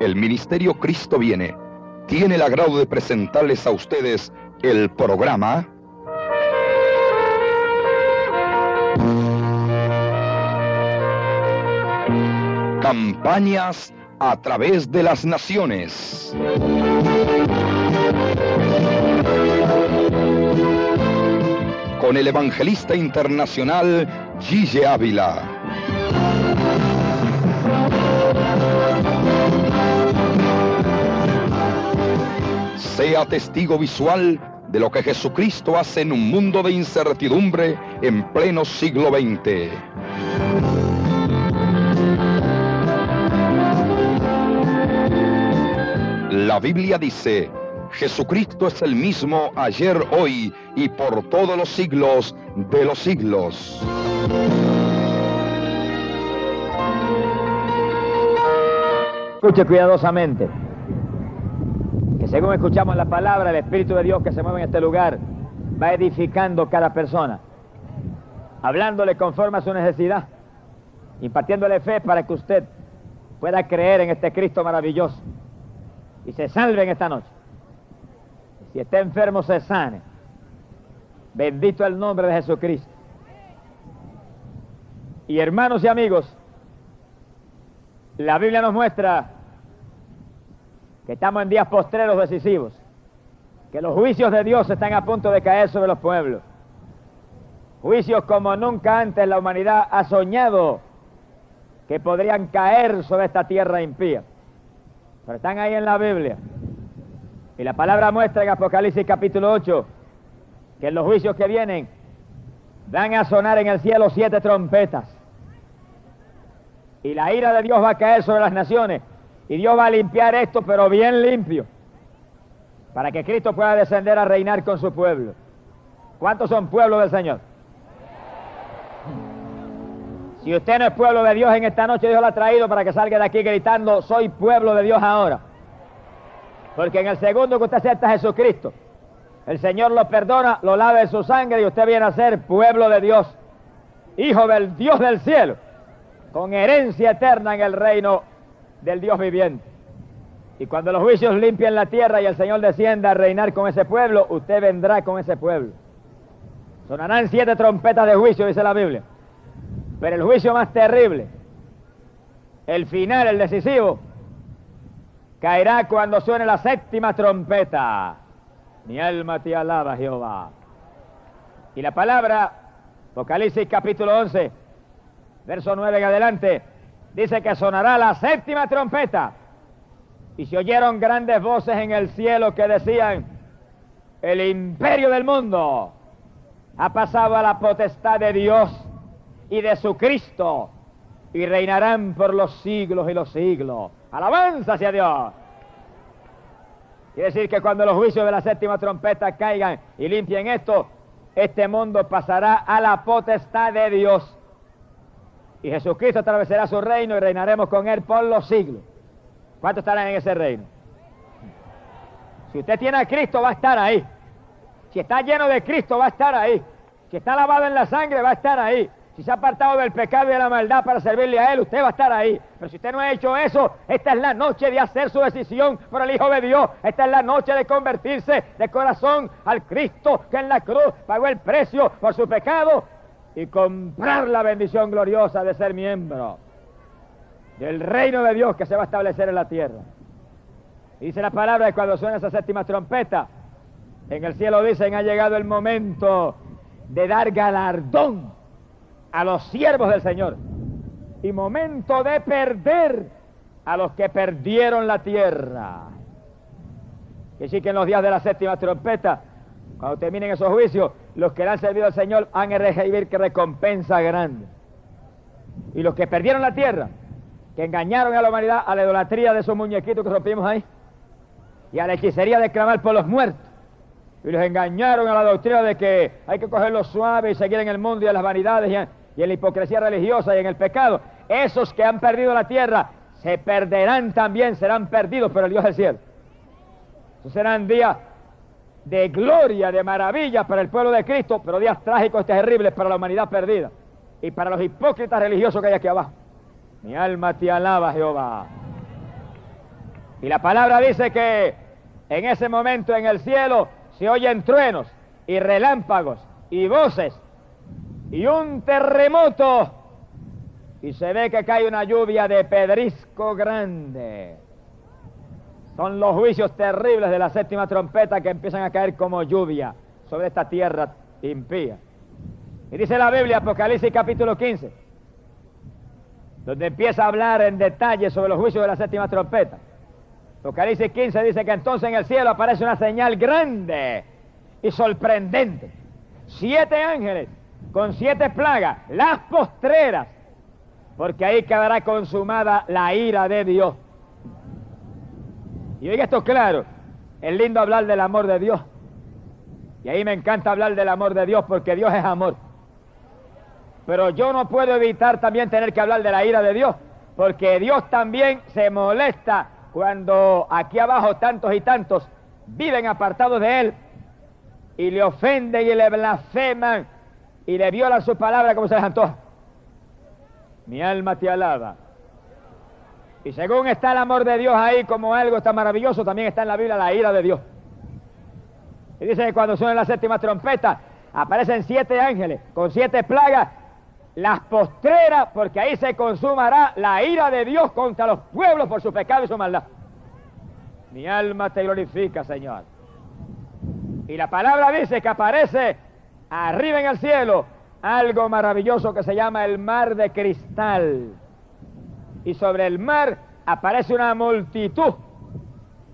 el Ministerio Cristo Viene tiene el agrado de presentarles a ustedes el programa Campañas a través de las naciones. Con el evangelista internacional Gille Ávila. Sea testigo visual de lo que Jesucristo hace en un mundo de incertidumbre en pleno siglo XX. La Biblia dice, Jesucristo es el mismo ayer, hoy y por todos los siglos de los siglos. Escuche cuidadosamente, según escuchamos la palabra, el Espíritu de Dios que se mueve en este lugar va edificando cada persona, hablándole conforme a su necesidad, impartiéndole fe para que usted pueda creer en este Cristo maravilloso y se salve en esta noche. Si está enfermo, se sane. Bendito el nombre de Jesucristo. Y hermanos y amigos, la Biblia nos muestra que estamos en días postreros decisivos, que los juicios de Dios están a punto de caer sobre los pueblos. Juicios como nunca antes la humanidad ha soñado que podrían caer sobre esta tierra impía. Pero están ahí en la Biblia. Y la palabra muestra en Apocalipsis capítulo 8 que en los juicios que vienen van a sonar en el cielo siete trompetas. Y la ira de Dios va a caer sobre las naciones. Y Dios va a limpiar esto, pero bien limpio. Para que Cristo pueda descender a reinar con su pueblo. ¿Cuántos son pueblos del Señor? Si usted no es pueblo de Dios en esta noche, Dios lo ha traído para que salga de aquí gritando, soy pueblo de Dios ahora. Porque en el segundo que usted acepta a Jesucristo, el Señor lo perdona, lo lava en su sangre y usted viene a ser pueblo de Dios, hijo del Dios del cielo, con herencia eterna en el reino del Dios viviente. Y cuando los juicios limpien la tierra y el Señor descienda a reinar con ese pueblo, usted vendrá con ese pueblo. Sonarán siete trompetas de juicio, dice la Biblia. Pero el juicio más terrible, el final, el decisivo, caerá cuando suene la séptima trompeta. Mi alma te alaba, Jehová. Y la palabra, Apocalipsis capítulo 11, verso 9 en adelante, dice que sonará la séptima trompeta. Y se oyeron grandes voces en el cielo que decían, el imperio del mundo ha pasado a la potestad de Dios y de su Cristo, y reinarán por los siglos y los siglos. Alabanza hacia Dios. Quiere decir que cuando los juicios de la séptima trompeta caigan y limpien esto, este mundo pasará a la potestad de Dios. Y Jesucristo atravesará su reino y reinaremos con él por los siglos. ¿Cuántos estarán en ese reino? Si usted tiene a Cristo, va a estar ahí. Si está lleno de Cristo, va a estar ahí. Si está lavado en la sangre, va a estar ahí. Si se ha apartado del pecado y de la maldad para servirle a Él, usted va a estar ahí. Pero si usted no ha hecho eso, esta es la noche de hacer su decisión por el Hijo de Dios. Esta es la noche de convertirse de corazón al Cristo que en la cruz pagó el precio por su pecado y comprar la bendición gloriosa de ser miembro del reino de Dios que se va a establecer en la tierra. Dice la palabra que cuando suena esa séptima trompeta, en el cielo dicen ha llegado el momento de dar galardón a los siervos del Señor y momento de perder a los que perdieron la tierra. Y sí que en los días de la séptima trompeta, cuando terminen esos juicios, los que le han servido al Señor han de recibir que recompensa grande. Y los que perdieron la tierra, que engañaron a la humanidad a la idolatría de esos muñequitos que rompimos ahí, y a la hechicería de clamar por los muertos, y los engañaron a la doctrina de que hay que cogerlo suave y seguir en el mundo y en las vanidades y en, la hipocresía religiosa y en el pecado. Esos que han perdido la tierra se perderán también, serán perdidos por el Dios del cielo. Esos serán días de gloria, de maravilla para el pueblo de Cristo, pero días trágicos y terribles para la humanidad perdida y para los hipócritas religiosos que hay aquí abajo. Mi alma te alaba, Jehová. Y la palabra dice que en ese momento en el cielo se oyen truenos y relámpagos y voces y un terremoto y se ve que cae una lluvia de pedrisco grande. Son los juicios terribles de la séptima trompeta que empiezan a caer como lluvia sobre esta tierra impía. Y dice la Biblia, Apocalipsis capítulo 15, donde empieza a hablar en detalle sobre los juicios de la séptima trompeta. Apocalipsis 15 dice que entonces en el cielo aparece una señal grande y sorprendente. Siete ángeles con siete plagas, las postreras, porque ahí quedará consumada la ira de Dios. Y oiga esto claro, es lindo hablar del amor de Dios. Y ahí me encanta hablar del amor de Dios porque Dios es amor. Pero yo no puedo evitar también tener que hablar de la ira de Dios, porque Dios también se molesta cuando aquí abajo tantos y tantos viven apartados de Él y le ofenden y le blasfeman y le violan su palabra como se les antoja. Mi alma te alaba. Y según está el amor de Dios ahí como algo tan maravilloso, también está en la Biblia la ira de Dios. Y dice que cuando suena la séptima trompeta, aparecen siete ángeles con siete plagas, las postreras, porque ahí se consumará la ira de Dios contra los pueblos por su pecado y su maldad. Mi alma te glorifica, Señor. Y la palabra dice que aparece arriba en el cielo algo maravilloso que se llama el mar de cristal. Y sobre el mar aparece una multitud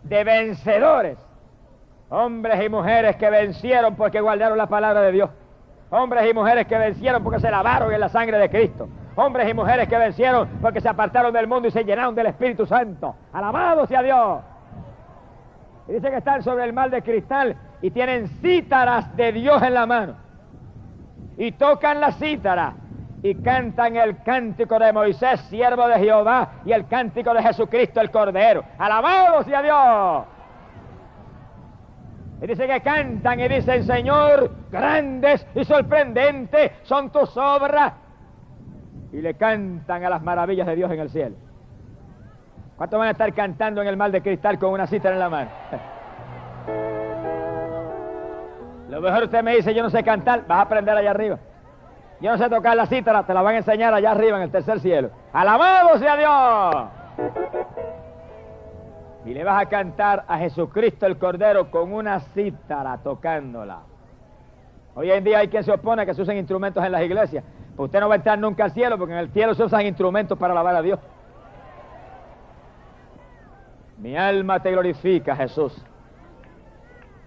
de vencedores, hombres y mujeres que vencieron porque guardaron la palabra de Dios, hombres y mujeres que vencieron porque se lavaron en la sangre de Cristo, hombres y mujeres que vencieron porque se apartaron del mundo y se llenaron del Espíritu Santo. Alabado sea Dios. Y dice que están sobre el mar de cristal y tienen cítaras de Dios en la mano. Y tocan la cítara y cantan el cántico de Moisés, siervo de Jehová, y el cántico de Jesucristo, el Cordero. Alabado sea Dios. Y dice que cantan y dicen, Señor, grandes y sorprendentes son tus obras. Y le cantan a las maravillas de Dios en el cielo. ¿Cuántos van a estar cantando en el mar de cristal con una cítara en la mano? Lo mejor usted me dice, yo no sé cantar, vas a aprender allá arriba. Yo no sé tocar la cítara, te la van a enseñar allá arriba en el tercer cielo. ¡Alabado sea Dios! Y le vas a cantar a Jesucristo el Cordero con una cítara tocándola. Hoy en día hay quien se opone a que se usen instrumentos en las iglesias. Pues usted no va a entrar nunca al cielo porque en el cielo se usan instrumentos para alabar a Dios. Mi alma te glorifica, Jesús.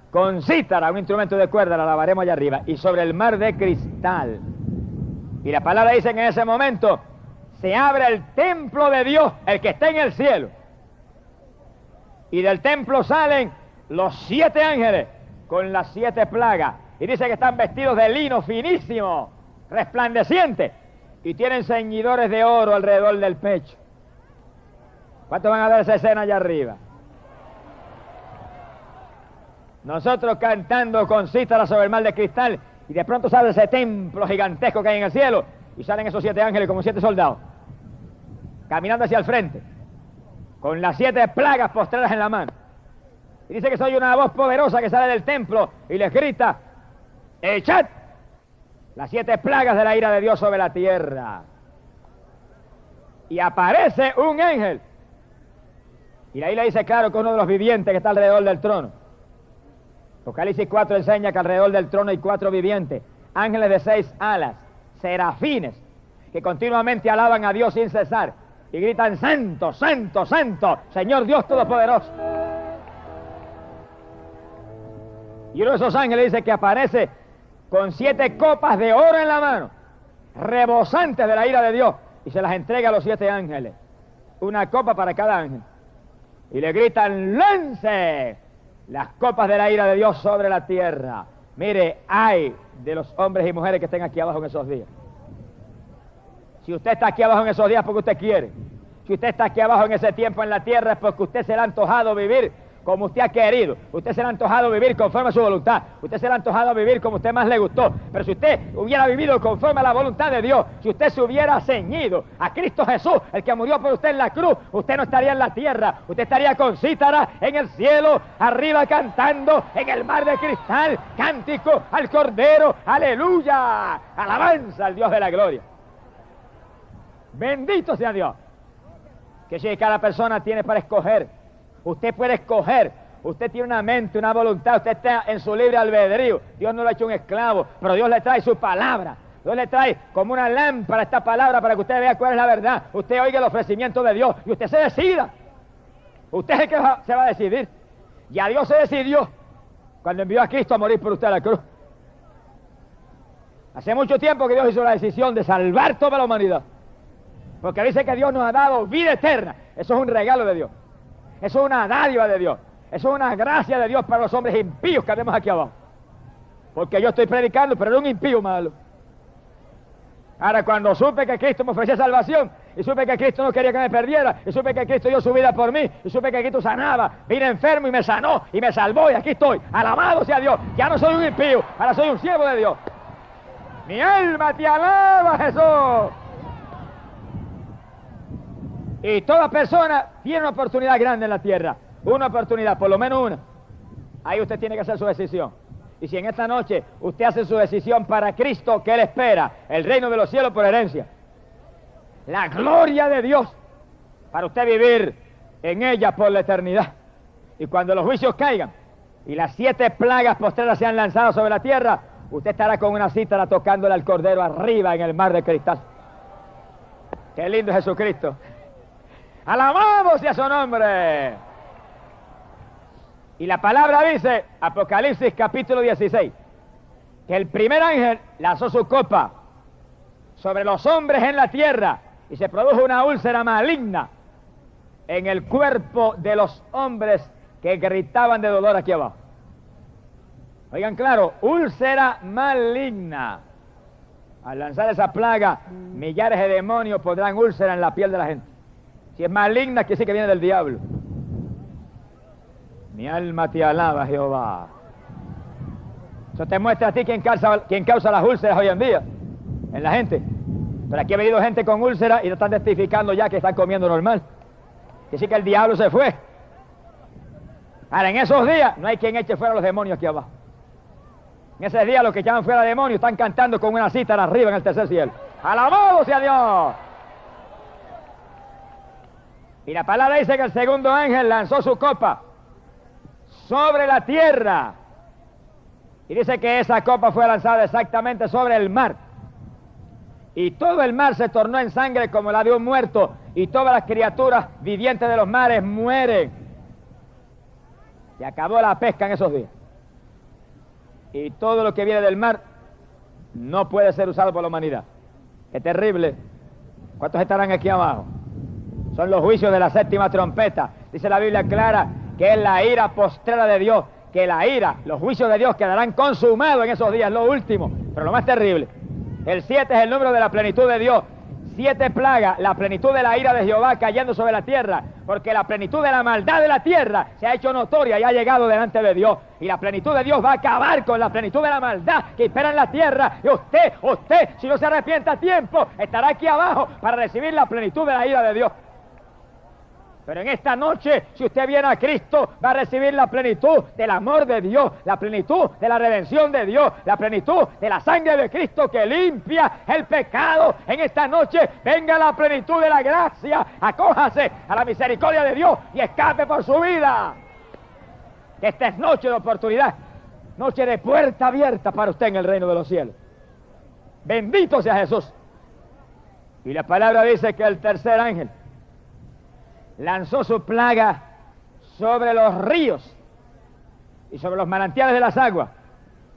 Con cítara, un instrumento de cuerda, la lavaremos allá arriba. Y sobre el mar de cristal. Y la palabra dice que en ese momento se abre el templo de Dios, el que está en el cielo. Y del templo salen los siete ángeles con las siete plagas. Y dice que están vestidos de lino finísimo, resplandeciente. Y tienen ceñidores de oro alrededor del pecho. ¿Cuántos van a ver esa escena allá arriba? Nosotros cantando con cítara sobre el mar de cristal y de pronto sale ese templo gigantesco que hay en el cielo y salen esos siete ángeles como siete soldados caminando hacia el frente con las siete plagas postradas en la mano. Y dice que soy una voz poderosa que sale del templo y les grita, echad las siete plagas de la ira de Dios sobre la tierra. Y aparece un ángel. Y ahí le dice claro que uno de los vivientes que está alrededor del trono. Apocalipsis 4 enseña que alrededor del trono hay cuatro vivientes, ángeles de seis alas, serafines, que continuamente alaban a Dios sin cesar y gritan, Santo, Santo, Santo, Señor Dios Todopoderoso. Y uno de esos ángeles dice que aparece con siete copas de oro en la mano, rebosantes de la ira de Dios, y se las entrega a los siete ángeles. Una copa para cada ángel. Y le gritan, lance las copas de la ira de Dios sobre la tierra. Mire, hay de los hombres y mujeres que estén aquí abajo en esos días. Si usted está aquí abajo en esos días porque usted quiere. Si usted está aquí abajo en ese tiempo en la tierra es porque usted se le ha antojado vivir como usted ha querido. Usted se le ha antojado vivir conforme a su voluntad. Usted se le ha antojado vivir como usted más le gustó. Pero si usted hubiera vivido conforme a la voluntad de Dios, si usted se hubiera ceñido a Cristo Jesús, el que murió por usted en la cruz, usted no estaría en la tierra. Usted estaría con cítara en el cielo, arriba cantando en el mar de cristal, cántico al Cordero, aleluya, alabanza al Dios de la gloria. Bendito sea Dios. Que si cada persona tiene para escoger Usted puede escoger. Usted tiene una mente, una voluntad. Usted está en su libre albedrío. Dios no lo ha hecho un esclavo, pero Dios le trae su palabra. Dios le trae como una lámpara esta palabra para que usted vea cuál es la verdad. Usted oiga el ofrecimiento de Dios y usted se decida. Usted es el que se va a decidir. Ya Dios se decidió cuando envió a Cristo a morir por usted a la cruz. Hace mucho tiempo que Dios hizo la decisión de salvar toda la humanidad. Porque dice que Dios nos ha dado vida eterna. Eso es un regalo de Dios. Eso es una dádiva de Dios. Eso es una gracia de Dios para los hombres impíos que vemos aquí abajo. Porque yo estoy predicando, pero era un impío malo. Ahora, cuando supe que Cristo me ofrecía salvación, y supe que Cristo no quería que me perdiera, y supe que Cristo dio su vida por mí, y supe que Cristo sanaba, vine enfermo y me sanó, y me salvó, y aquí estoy, alabado sea Dios. Ya no soy un impío, ahora soy un siervo de Dios. Mi alma te alaba, Jesús. Y toda persona tiene una oportunidad grande en la tierra. Una oportunidad, por lo menos una. Ahí usted tiene que hacer su decisión. Y si en esta noche usted hace su decisión para Cristo, ¿qué le espera? El reino de los cielos por herencia. La gloria de Dios para usted vivir en ella por la eternidad. Y cuando los juicios caigan y las siete plagas postreras sean lanzadas sobre la tierra, usted estará con una cítara tocándole al cordero arriba en el mar de cristal. Qué lindo Jesucristo. Alabamos a su nombre. Y la palabra dice, Apocalipsis capítulo 16, que el primer ángel lanzó su copa sobre los hombres en la tierra y se produjo una úlcera maligna en el cuerpo de los hombres que gritaban de dolor aquí abajo. Oigan claro, úlcera maligna. Al lanzar esa plaga, millares de demonios podrán úlcera en la piel de la gente. Si es maligna, que sí que viene del diablo. Mi alma te alaba, Jehová. Eso te muestra a ti quién causa, quién causa las úlceras hoy en día en la gente. Pero aquí ha venido gente con úlceras y no están testificando ya que están comiendo normal. Que sí que el diablo se fue. Ahora, en esos días no hay quien eche fuera los demonios aquí abajo. En esos días los que llaman fuera demonios están cantando con una cítara arriba en el tercer cielo. ¡Alabado sea Dios! Y la palabra dice que el segundo ángel lanzó su copa sobre la tierra. Y dice que esa copa fue lanzada exactamente sobre el mar. Y todo el mar se tornó en sangre como la de un muerto. Y todas las criaturas vivientes de los mares mueren. Y acabó la pesca en esos días. Y todo lo que viene del mar no puede ser usado por la humanidad. Qué terrible. ¿Cuántos estarán aquí abajo? Son los juicios de la séptima trompeta. Dice la Biblia clara que es la ira postrera de Dios, que la ira, los juicios de Dios quedarán consumados en esos días, lo último, pero lo más terrible. El siete es el número de la plenitud de Dios. Siete plagas, la plenitud de la ira de Jehová cayendo sobre la tierra, porque la plenitud de la maldad de la tierra se ha hecho notoria y ha llegado delante de Dios. Y la plenitud de Dios va a acabar con la plenitud de la maldad que espera en la tierra. Y usted, usted, si no se arrepienta a tiempo, estará aquí abajo para recibir la plenitud de la ira de Dios. Pero en esta noche, si usted viene a Cristo, va a recibir la plenitud del amor de Dios, la plenitud de la redención de Dios, la plenitud de la sangre de Cristo que limpia el pecado. En esta noche, venga la plenitud de la gracia, acójase a la misericordia de Dios y escape por su vida. Esta es noche de oportunidad, noche de puerta abierta para usted en el reino de los cielos. Bendito sea Jesús. Y la palabra dice que el tercer ángel lanzó su plaga sobre los ríos y sobre los manantiales de las aguas.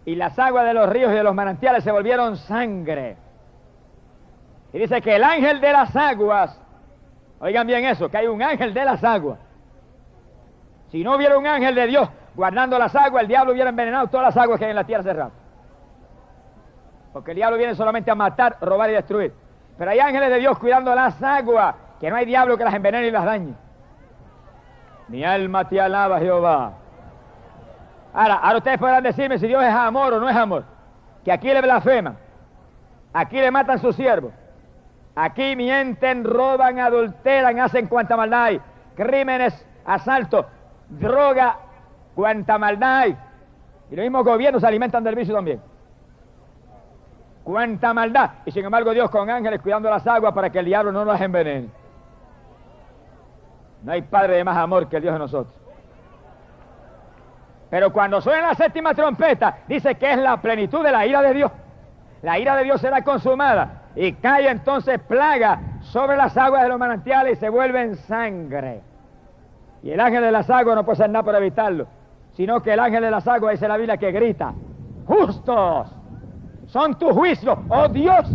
Y las aguas de los ríos y de los manantiales se volvieron sangre. Y dice que el ángel de las aguas, oigan bien eso, que hay un ángel de las aguas. Si no hubiera un ángel de Dios guardando las aguas, el diablo hubiera envenenado todas las aguas que hay en la tierra cerrada. Porque el diablo viene solamente a matar, robar y destruir. Pero hay ángeles de Dios cuidando las aguas que no hay diablo que las envenene y las dañe. Mi alma te alaba, Jehová. Ahora, ahora ustedes podrán decirme si Dios es amor o no es amor. Que aquí le blasfeman. Aquí le matan sus siervos. Aquí mienten, roban, adulteran, hacen cuanta maldad hay. Crímenes, asaltos, droga, cuanta maldad hay. Y los mismos gobiernos se alimentan del vicio también. Cuánta maldad. Y sin embargo Dios con ángeles cuidando las aguas para que el diablo no las envenene. No hay padre de más amor que el Dios de nosotros. Pero cuando suena la séptima trompeta, dice que es la plenitud de la ira de Dios. La ira de Dios será consumada y cae entonces plaga sobre las aguas de los manantiales y se vuelven sangre. Y el ángel de las aguas no puede hacer nada para evitarlo, sino que el ángel de las aguas dice la Biblia que grita, justos son tus juicios, oh Dios,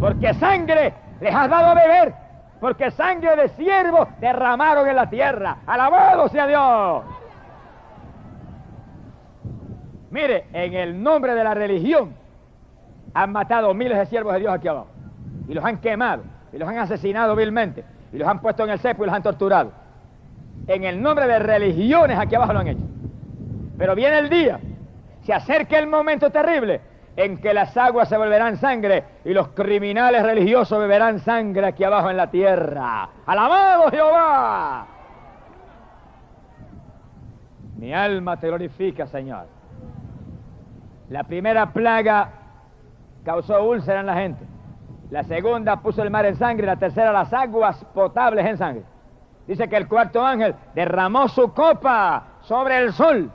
porque sangre les has dado a beber, porque sangre de siervos derramaron en la tierra. Alabado sea Dios. Mire, en el nombre de la religión han matado miles de siervos de Dios aquí abajo. Y los han quemado, y los han asesinado vilmente, y los han puesto en el cepo y los han torturado. En el nombre de religiones aquí abajo lo han hecho. Pero viene el día, se acerca el momento terrible en que las aguas se volverán sangre y los criminales religiosos beberán sangre aquí abajo en la tierra. ¡Alabado Jehová! Mi alma te glorifica, Señor. La primera plaga causó úlcera en la gente. La segunda puso el mar en sangre. La tercera las aguas potables en sangre. Dice que el cuarto ángel derramó su copa sobre el sol.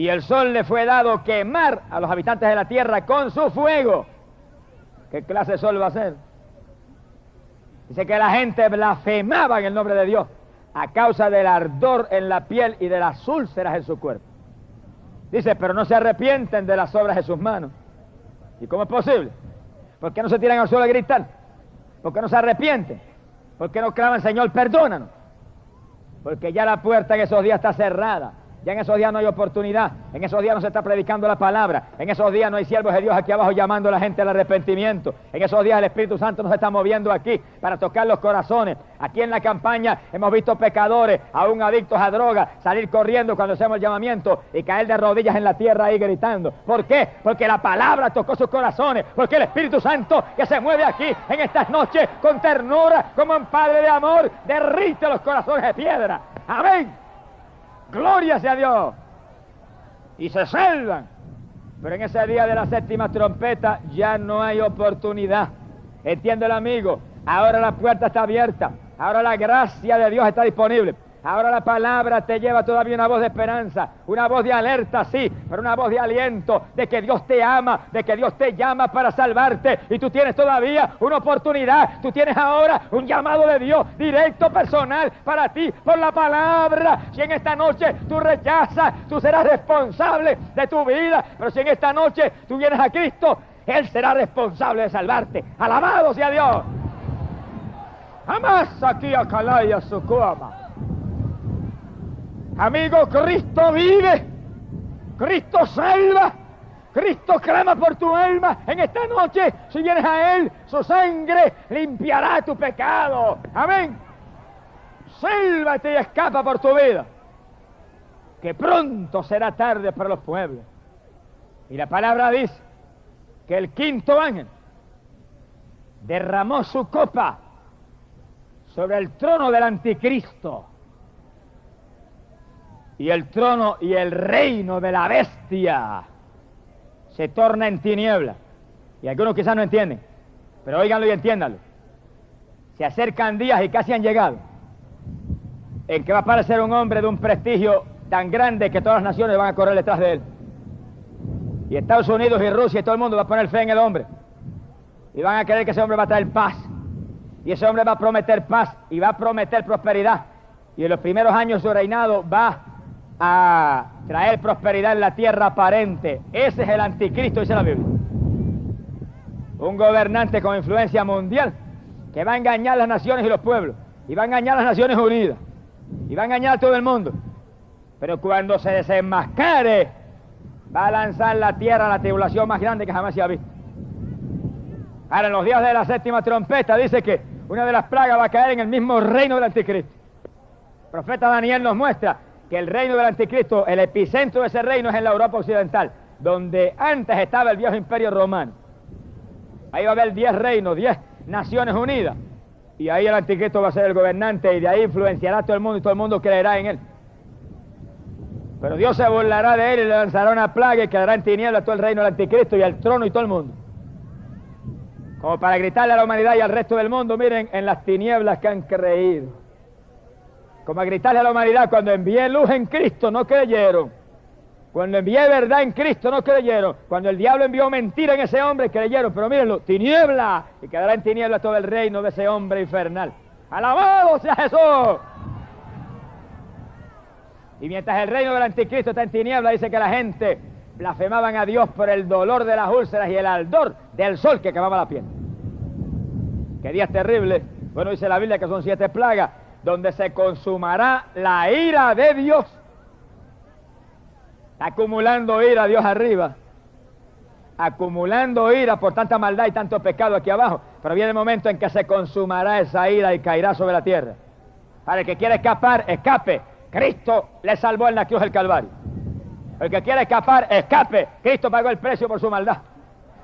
Y el sol le fue dado quemar a los habitantes de la tierra con su fuego. ¿Qué clase de sol va a ser? Dice que la gente blasfemaba en el nombre de Dios a causa del ardor en la piel y de las úlceras en su cuerpo. Dice, pero no se arrepienten de las obras de sus manos. ¿Y cómo es posible? ¿Por qué no se tiran al suelo a gritar? ¿Por qué no se arrepienten? ¿Por qué no claman, Señor, perdónanos? Porque ya la puerta en esos días está cerrada. Ya en esos días no hay oportunidad, en esos días no se está predicando la palabra, en esos días no hay siervos de Dios aquí abajo llamando a la gente al arrepentimiento, en esos días el Espíritu Santo nos está moviendo aquí para tocar los corazones. Aquí en la campaña hemos visto pecadores, aún adictos a drogas, salir corriendo cuando hacemos el llamamiento y caer de rodillas en la tierra ahí gritando. ¿Por qué? Porque la palabra tocó sus corazones, porque el Espíritu Santo que se mueve aquí en estas noches con ternura, como un Padre de amor, derrite los corazones de piedra. Amén. Gloria sea Dios. Y se salvan. Pero en ese día de la séptima trompeta ya no hay oportunidad. Entiende el amigo. Ahora la puerta está abierta. Ahora la gracia de Dios está disponible. Ahora la palabra te lleva todavía una voz de esperanza, una voz de alerta, sí, pero una voz de aliento, de que Dios te ama, de que Dios te llama para salvarte y tú tienes todavía una oportunidad, tú tienes ahora un llamado de Dios directo, personal, para ti, por la palabra. Si en esta noche tú rechazas, tú serás responsable de tu vida, pero si en esta noche tú vienes a Cristo, Él será responsable de salvarte. Alabado sea Dios. Jamás aquí a Calaya Sucuama. Amigo, Cristo vive. Cristo salva. Cristo clama por tu alma en esta noche. Si vienes a Él, su sangre limpiará tu pecado. Amén. Sálvate y escapa por tu vida. Que pronto será tarde para los pueblos. Y la palabra dice que el quinto ángel derramó su copa sobre el trono del anticristo y el trono y el reino de la bestia se torna en tiniebla. Y algunos quizás no entienden, pero óiganlo y entiéndanlo. Se acercan días y casi han llegado en que va a aparecer un hombre de un prestigio tan grande que todas las naciones van a correr detrás de él. Y Estados Unidos y Rusia y todo el mundo va a poner fe en el hombre. Y van a creer que ese hombre va a traer paz. Y ese hombre va a prometer paz y va a prometer prosperidad. Y en los primeros años de su reinado va a traer prosperidad en la tierra aparente. Ese es el anticristo, dice la Biblia. Un gobernante con influencia mundial que va a engañar las naciones y los pueblos. Y va a engañar las Naciones Unidas. Y va a engañar a todo el mundo. Pero cuando se desenmascare, va a lanzar la tierra a la tribulación más grande que jamás se ha visto. Ahora, en los días de la séptima trompeta, dice que una de las plagas va a caer en el mismo reino del anticristo. profeta Daniel nos muestra que el reino del anticristo, el epicentro de ese reino es en la Europa occidental, donde antes estaba el viejo imperio romano. Ahí va a haber diez reinos, diez naciones unidas. Y ahí el anticristo va a ser el gobernante y de ahí influenciará a todo el mundo y todo el mundo creerá en él. Pero Dios se burlará de él y le lanzará una plaga y quedará en tinieblas todo el reino del anticristo y el trono y todo el mundo. Como para gritarle a la humanidad y al resto del mundo, miren, en las tinieblas que han creído. Como a gritarle a la humanidad, cuando envié luz en Cristo no creyeron. Cuando envié verdad en Cristo no creyeron. Cuando el diablo envió mentira en ese hombre creyeron. Pero mírenlo, tiniebla. Y quedará en tiniebla todo el reino de ese hombre infernal. Alabado sea Jesús. Y mientras el reino del anticristo está en tiniebla, dice que la gente blasfemaban a Dios por el dolor de las úlceras y el ardor del sol que quemaba la piel. Qué días terribles. Bueno, dice la Biblia que son siete plagas donde se consumará la ira de Dios. acumulando ira Dios arriba. Acumulando ira por tanta maldad y tanto pecado aquí abajo. Pero viene el momento en que se consumará esa ira y caerá sobre la tierra. Para el que quiere escapar, escape. Cristo le salvó en la cruz del Calvario. El que quiere escapar, escape. Cristo pagó el precio por su maldad.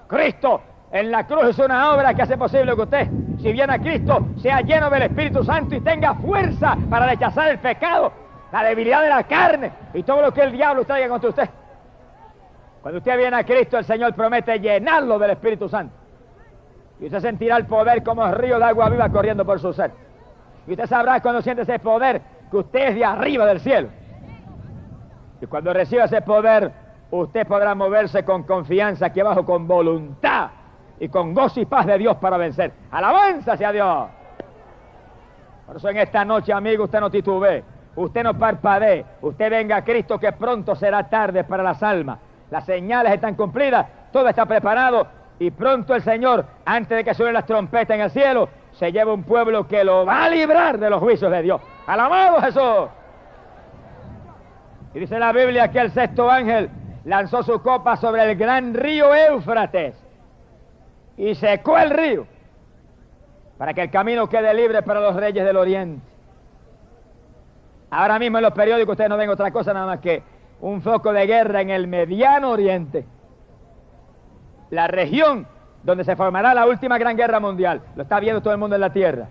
Cristo en la cruz es una obra que hace posible que usted, si viene a Cristo, sea lleno del Espíritu Santo y tenga fuerza para rechazar el pecado, la debilidad de la carne y todo lo que el diablo traiga contra usted. Cuando usted viene a Cristo, el Señor promete llenarlo del Espíritu Santo. Y usted sentirá el poder como río de agua viva corriendo por su ser. Y usted sabrá cuando siente ese poder que usted es de arriba del cielo. Y cuando reciba ese poder, usted podrá moverse con confianza aquí abajo, con voluntad y con gozo y paz de Dios para vencer. Alabanza sea Dios. Por eso en esta noche, amigo, usted no titubee, usted no parpadee, usted venga a Cristo que pronto será tarde para las almas. Las señales están cumplidas, todo está preparado y pronto el Señor, antes de que suenen las trompetas en el cielo, se lleva un pueblo que lo va a librar de los juicios de Dios. Alabado Jesús. Y dice la Biblia que el sexto ángel lanzó su copa sobre el gran río Éufrates y secó el río para que el camino quede libre para los reyes del oriente. Ahora mismo en los periódicos ustedes no ven otra cosa nada más que un foco de guerra en el mediano oriente. La región donde se formará la última gran guerra mundial. Lo está viendo todo el mundo en la tierra.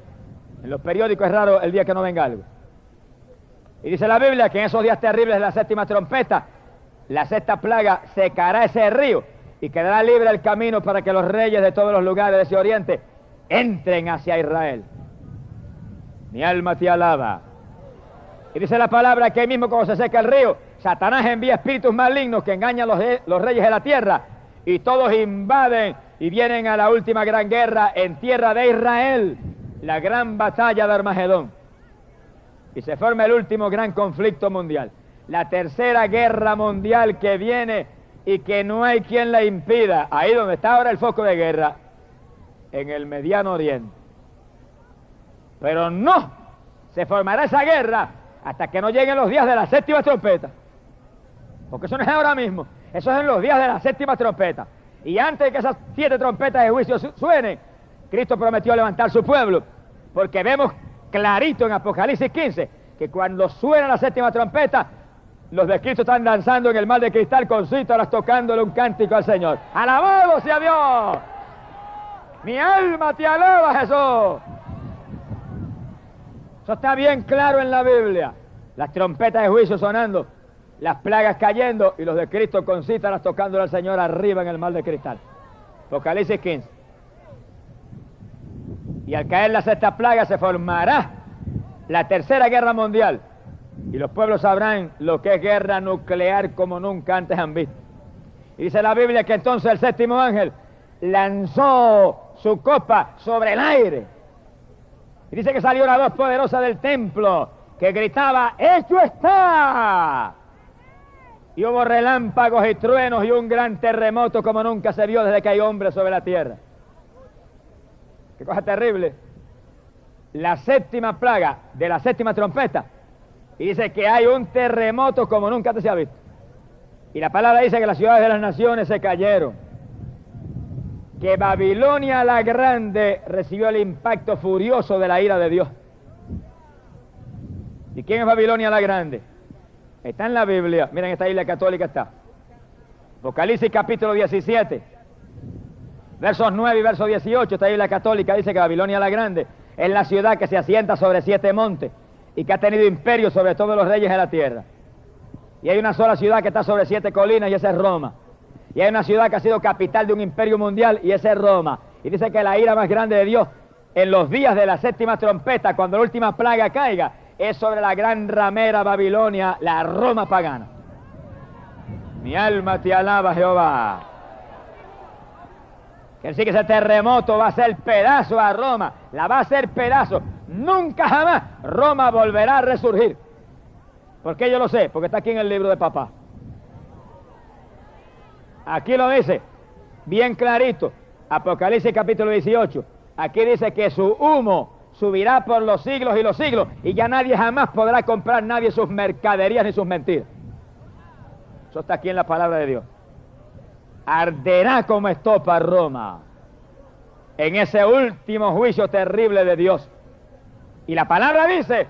En los periódicos es raro el día que no venga algo. Y dice la Biblia que en esos días terribles de la séptima trompeta, la sexta plaga secará ese río y quedará libre el camino para que los reyes de todos los lugares de ese oriente entren hacia Israel. Mi alma te alaba. Y dice la palabra que mismo como se seca el río, Satanás envía espíritus malignos que engañan a los reyes de la tierra y todos invaden y vienen a la última gran guerra en tierra de Israel, la gran batalla de Armagedón. Y se forma el último gran conflicto mundial, la tercera guerra mundial que viene y que no hay quien la impida. Ahí donde está ahora el foco de guerra, en el Mediano Oriente. Pero no se formará esa guerra hasta que no lleguen los días de la séptima trompeta. Porque eso no es ahora mismo, eso es en los días de la séptima trompeta. Y antes de que esas siete trompetas de juicio suenen, Cristo prometió levantar su pueblo. Porque vemos clarito en Apocalipsis 15 que cuando suena la séptima trompeta, los de Cristo están danzando en el mar de cristal con cítaras tocándole un cántico al Señor. ¡Alabado sea Dios! Mi alma te alaba, Jesús. Eso está bien claro en la Biblia. Las trompetas de juicio sonando, las plagas cayendo y los de Cristo con cítaras tocándole al Señor arriba en el mar de cristal. Apocalipsis 15. Y al caer la sexta plaga se formará la tercera guerra mundial y los pueblos sabrán lo que es guerra nuclear como nunca antes han visto. Y dice la Biblia que entonces el séptimo ángel lanzó su copa sobre el aire. Y dice que salió una voz poderosa del templo que gritaba, ¡Hecho está! Y hubo relámpagos y truenos y un gran terremoto como nunca se vio desde que hay hombres sobre la tierra. Qué cosa terrible. La séptima plaga de la séptima trompeta y dice que hay un terremoto como nunca se ha visto. Y la palabra dice que las ciudades de las naciones se cayeron. Que Babilonia la Grande recibió el impacto furioso de la ira de Dios. ¿Y quién es Babilonia la Grande? Está en la Biblia. Miren, esta isla católica está. Apocalipsis capítulo 17, versos 9 y verso 18. Esta isla católica dice que Babilonia la Grande es la ciudad que se asienta sobre siete montes y que ha tenido imperio sobre todos los reyes de la tierra. Y hay una sola ciudad que está sobre siete colinas y esa es Roma. Y hay una ciudad que ha sido capital de un imperio mundial y esa es Roma. Y dice que la ira más grande de Dios en los días de la séptima trompeta, cuando la última plaga caiga, es sobre la gran ramera Babilonia, la Roma pagana. Mi alma te alaba, Jehová. Que sí que ese terremoto va a ser pedazo a Roma, la va a hacer pedazo. Nunca jamás Roma volverá a resurgir. ¿Por qué yo lo sé? Porque está aquí en el libro de papá. Aquí lo dice, bien clarito, Apocalipsis capítulo 18. Aquí dice que su humo subirá por los siglos y los siglos y ya nadie jamás podrá comprar nadie sus mercaderías ni sus mentiras. Eso está aquí en la palabra de Dios. Arderá como estopa Roma en ese último juicio terrible de Dios. Y la palabra dice,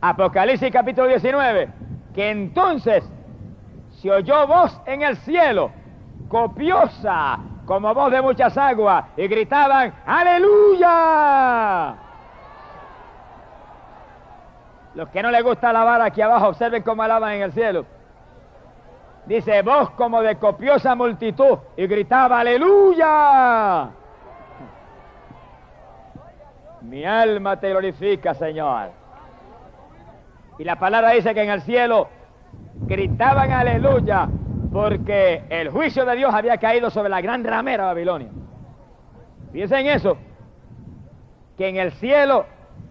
Apocalipsis capítulo 19, que entonces se oyó voz en el cielo, copiosa, como voz de muchas aguas, y gritaban, aleluya. Los que no les gusta alabar aquí abajo, observen cómo alaban en el cielo. Dice, voz como de copiosa multitud, y gritaba, aleluya. Mi alma te glorifica, Señor. Y la palabra dice que en el cielo gritaban aleluya porque el juicio de Dios había caído sobre la gran ramera Babilonia. Piensen en eso, que en el cielo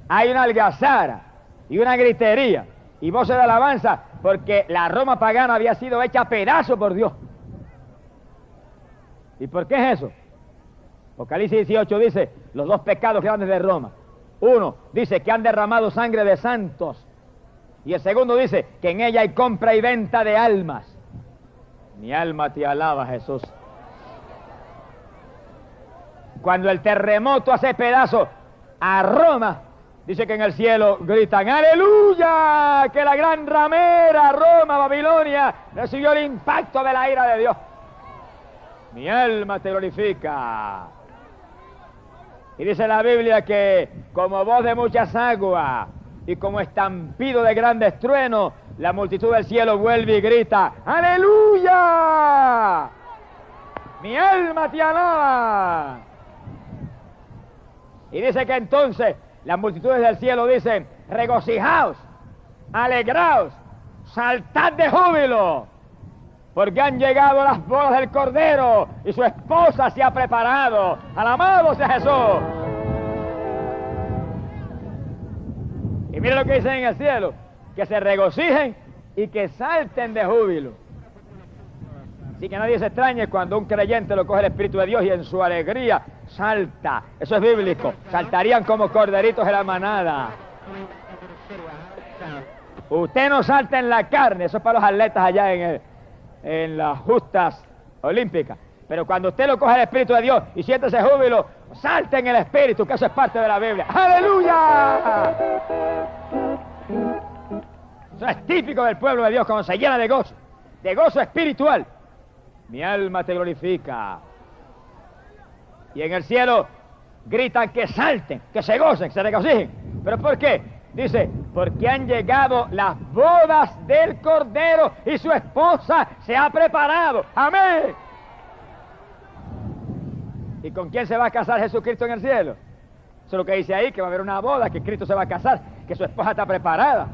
hay una algazara y una gritería y voces de alabanza porque la Roma pagana había sido hecha a pedazo por Dios. ¿Y por qué es eso? Apocalipsis 18 dice los dos pecados grandes de Roma. Uno dice que han derramado sangre de santos y el segundo dice que en ella hay compra y venta de almas. Mi alma te alaba, Jesús. Cuando el terremoto hace pedazo a Roma, dice que en el cielo gritan, aleluya, que la gran ramera Roma, Babilonia, recibió el impacto de la ira de Dios. Mi alma te glorifica. Y dice la Biblia que como voz de muchas aguas, y como estampido de grandes truenos, la multitud del cielo vuelve y grita, aleluya. Mi alma te alaba. Y dice que entonces las multitudes del cielo dicen, regocijaos, alegraos, saltad de júbilo, porque han llegado las bodas del Cordero y su esposa se ha preparado. Alabado sea Jesús. Y mire lo que dice en el cielo, que se regocijen y que salten de júbilo. Así que nadie se extrañe cuando un creyente lo coge el Espíritu de Dios y en su alegría salta. Eso es bíblico. Saltarían como corderitos de la manada. Usted no salta en la carne, eso es para los atletas allá en, en las justas olímpicas. Pero cuando usted lo coge el Espíritu de Dios y siente ese júbilo, salte en el Espíritu, que eso es parte de la Biblia. ¡Aleluya! Eso es típico del pueblo de Dios cuando se llena de gozo, de gozo espiritual. Mi alma te glorifica. Y en el cielo gritan que salten, que se gocen, que se regocijen. ¿Pero por qué? Dice, porque han llegado las bodas del Cordero y su esposa se ha preparado. Amén. ¿Y con quién se va a casar Jesucristo en el cielo? Eso es lo que dice ahí, que va a haber una boda, que Cristo se va a casar, que su esposa está preparada.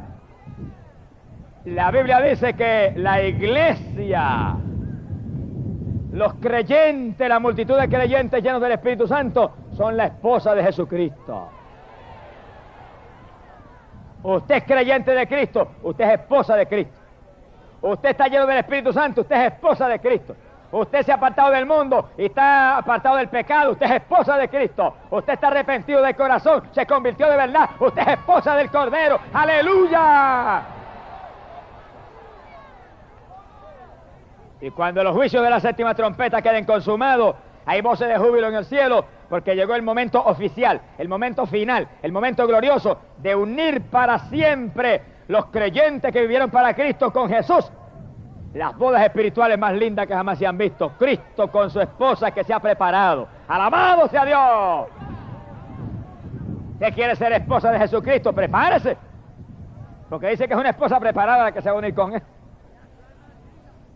La Biblia dice que la iglesia, los creyentes, la multitud de creyentes llenos del Espíritu Santo, son la esposa de Jesucristo. Usted es creyente de Cristo, usted es esposa de Cristo. Usted está lleno del Espíritu Santo, usted es esposa de Cristo. Usted se ha apartado del mundo y está apartado del pecado. Usted es esposa de Cristo. Usted está arrepentido de corazón. Se convirtió de verdad. Usted es esposa del Cordero. Aleluya. Y cuando los juicios de la séptima trompeta queden consumados, hay voces de júbilo en el cielo, porque llegó el momento oficial, el momento final, el momento glorioso de unir para siempre los creyentes que vivieron para Cristo con Jesús, las bodas espirituales más lindas que jamás se han visto. Cristo con su esposa que se ha preparado. Alabado sea Dios. ¿Usted quiere ser esposa de Jesucristo? Prepárese. Porque dice que es una esposa preparada la que se va a unir con él.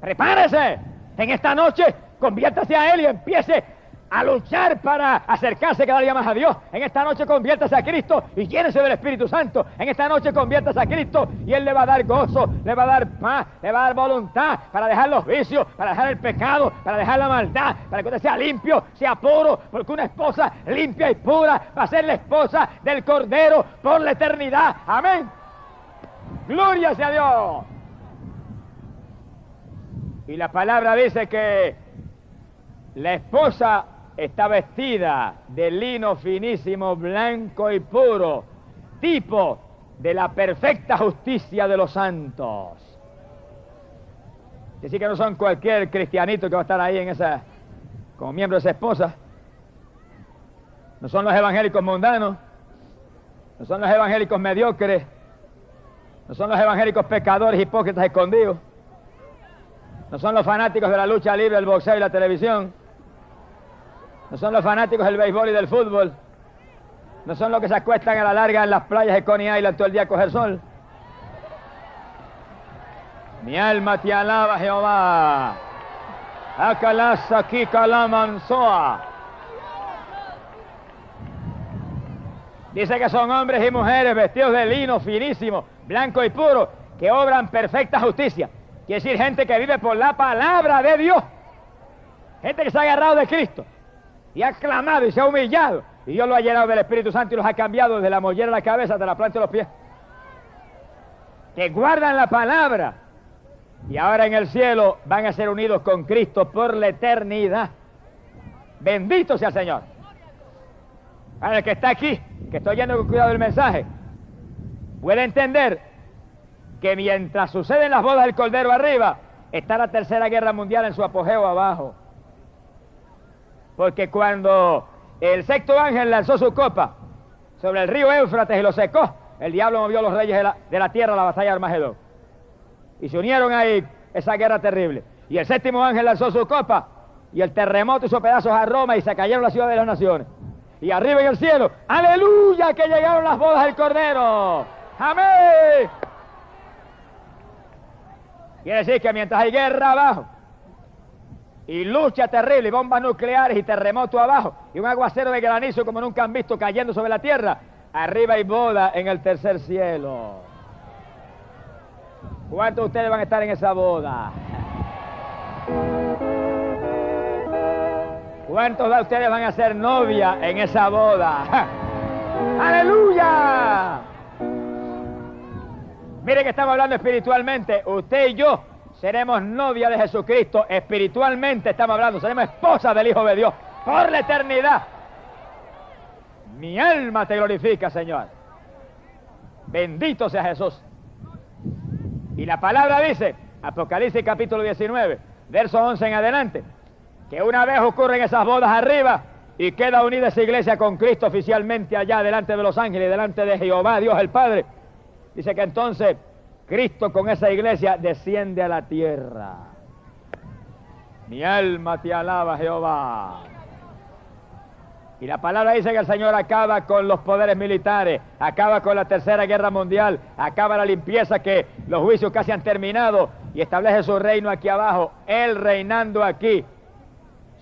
Prepárese. En esta noche, conviértase a él y empiece a luchar para acercarse cada día más a Dios. En esta noche conviértase a Cristo y llénese del Espíritu Santo. En esta noche conviértase a Cristo y Él le va a dar gozo, le va a dar paz, le va a dar voluntad para dejar los vicios, para dejar el pecado, para dejar la maldad, para que usted sea limpio, sea puro, porque una esposa limpia y pura va a ser la esposa del Cordero por la eternidad. Amén. Gloria sea Dios. Y la palabra dice que la esposa está vestida de lino finísimo, blanco y puro, tipo de la perfecta justicia de los santos. Decir que no son cualquier cristianito que va a estar ahí en esa, como miembro de esa esposa. No son los evangélicos mundanos, no son los evangélicos mediocres, no son los evangélicos pecadores, hipócritas escondidos, no son los fanáticos de la lucha libre, el boxeo y la televisión. No son los fanáticos del béisbol y del fútbol. No son los que se acuestan a la larga en las playas de Coney Island todo el día a coger sol. Mi alma te alaba, Jehová. Acalasa calamanzoa. Dice que son hombres y mujeres vestidos de lino finísimo, blanco y puro, que obran perfecta justicia. Quiere decir gente que vive por la palabra de Dios. Gente que se ha agarrado de Cristo y ha clamado y se ha humillado. Y Dios lo ha llenado del Espíritu Santo y los ha cambiado desde la mollera de la cabeza hasta la planta de los pies. Que guardan la palabra y ahora en el cielo van a ser unidos con Cristo por la eternidad. Bendito sea el Señor. Para el que está aquí, que estoy yendo con cuidado del mensaje, puede entender que mientras suceden las bodas del Cordero arriba, está la Tercera Guerra Mundial en su apogeo abajo. Porque cuando el sexto ángel lanzó su copa sobre el río Éufrates y lo secó, el diablo movió a los reyes de la, tierra a la batalla de Armagedón. Y se unieron ahí esa guerra terrible. Y el séptimo ángel lanzó su copa y el terremoto hizo pedazos a Roma y se cayeron las ciudades de las naciones. Y arriba en el cielo, aleluya, que llegaron las bodas del Cordero. Amén. Quiere decir que mientras hay guerra abajo, y lucha terrible, y bombas nucleares y terremoto abajo, y un aguacero de granizo como nunca han visto cayendo sobre la tierra, arriba hay boda en el tercer cielo. ¿Cuántos de ustedes van a estar en esa boda? ¿Cuántos de ustedes van a ser novia en esa boda? ¡Aleluya! Mire que estamos hablando espiritualmente, usted y yo seremos novia de Jesucristo, espiritualmente estamos hablando, seremos esposa del Hijo de Dios por la eternidad. Mi alma te glorifica, Señor. Bendito sea Jesús. Y la palabra dice, Apocalipsis capítulo 19, verso 11 en adelante, que una vez ocurren esas bodas arriba y queda unida esa iglesia con Cristo oficialmente allá delante de los ángeles, delante de Jehová, Dios el Padre. Dice que entonces Cristo con esa iglesia desciende a la tierra. Mi alma te alaba, Jehová. Y la palabra dice que el Señor acaba con los poderes militares, acaba con la tercera guerra mundial, acaba la limpieza que los juicios casi han terminado y establece su reino aquí abajo, Él reinando aquí,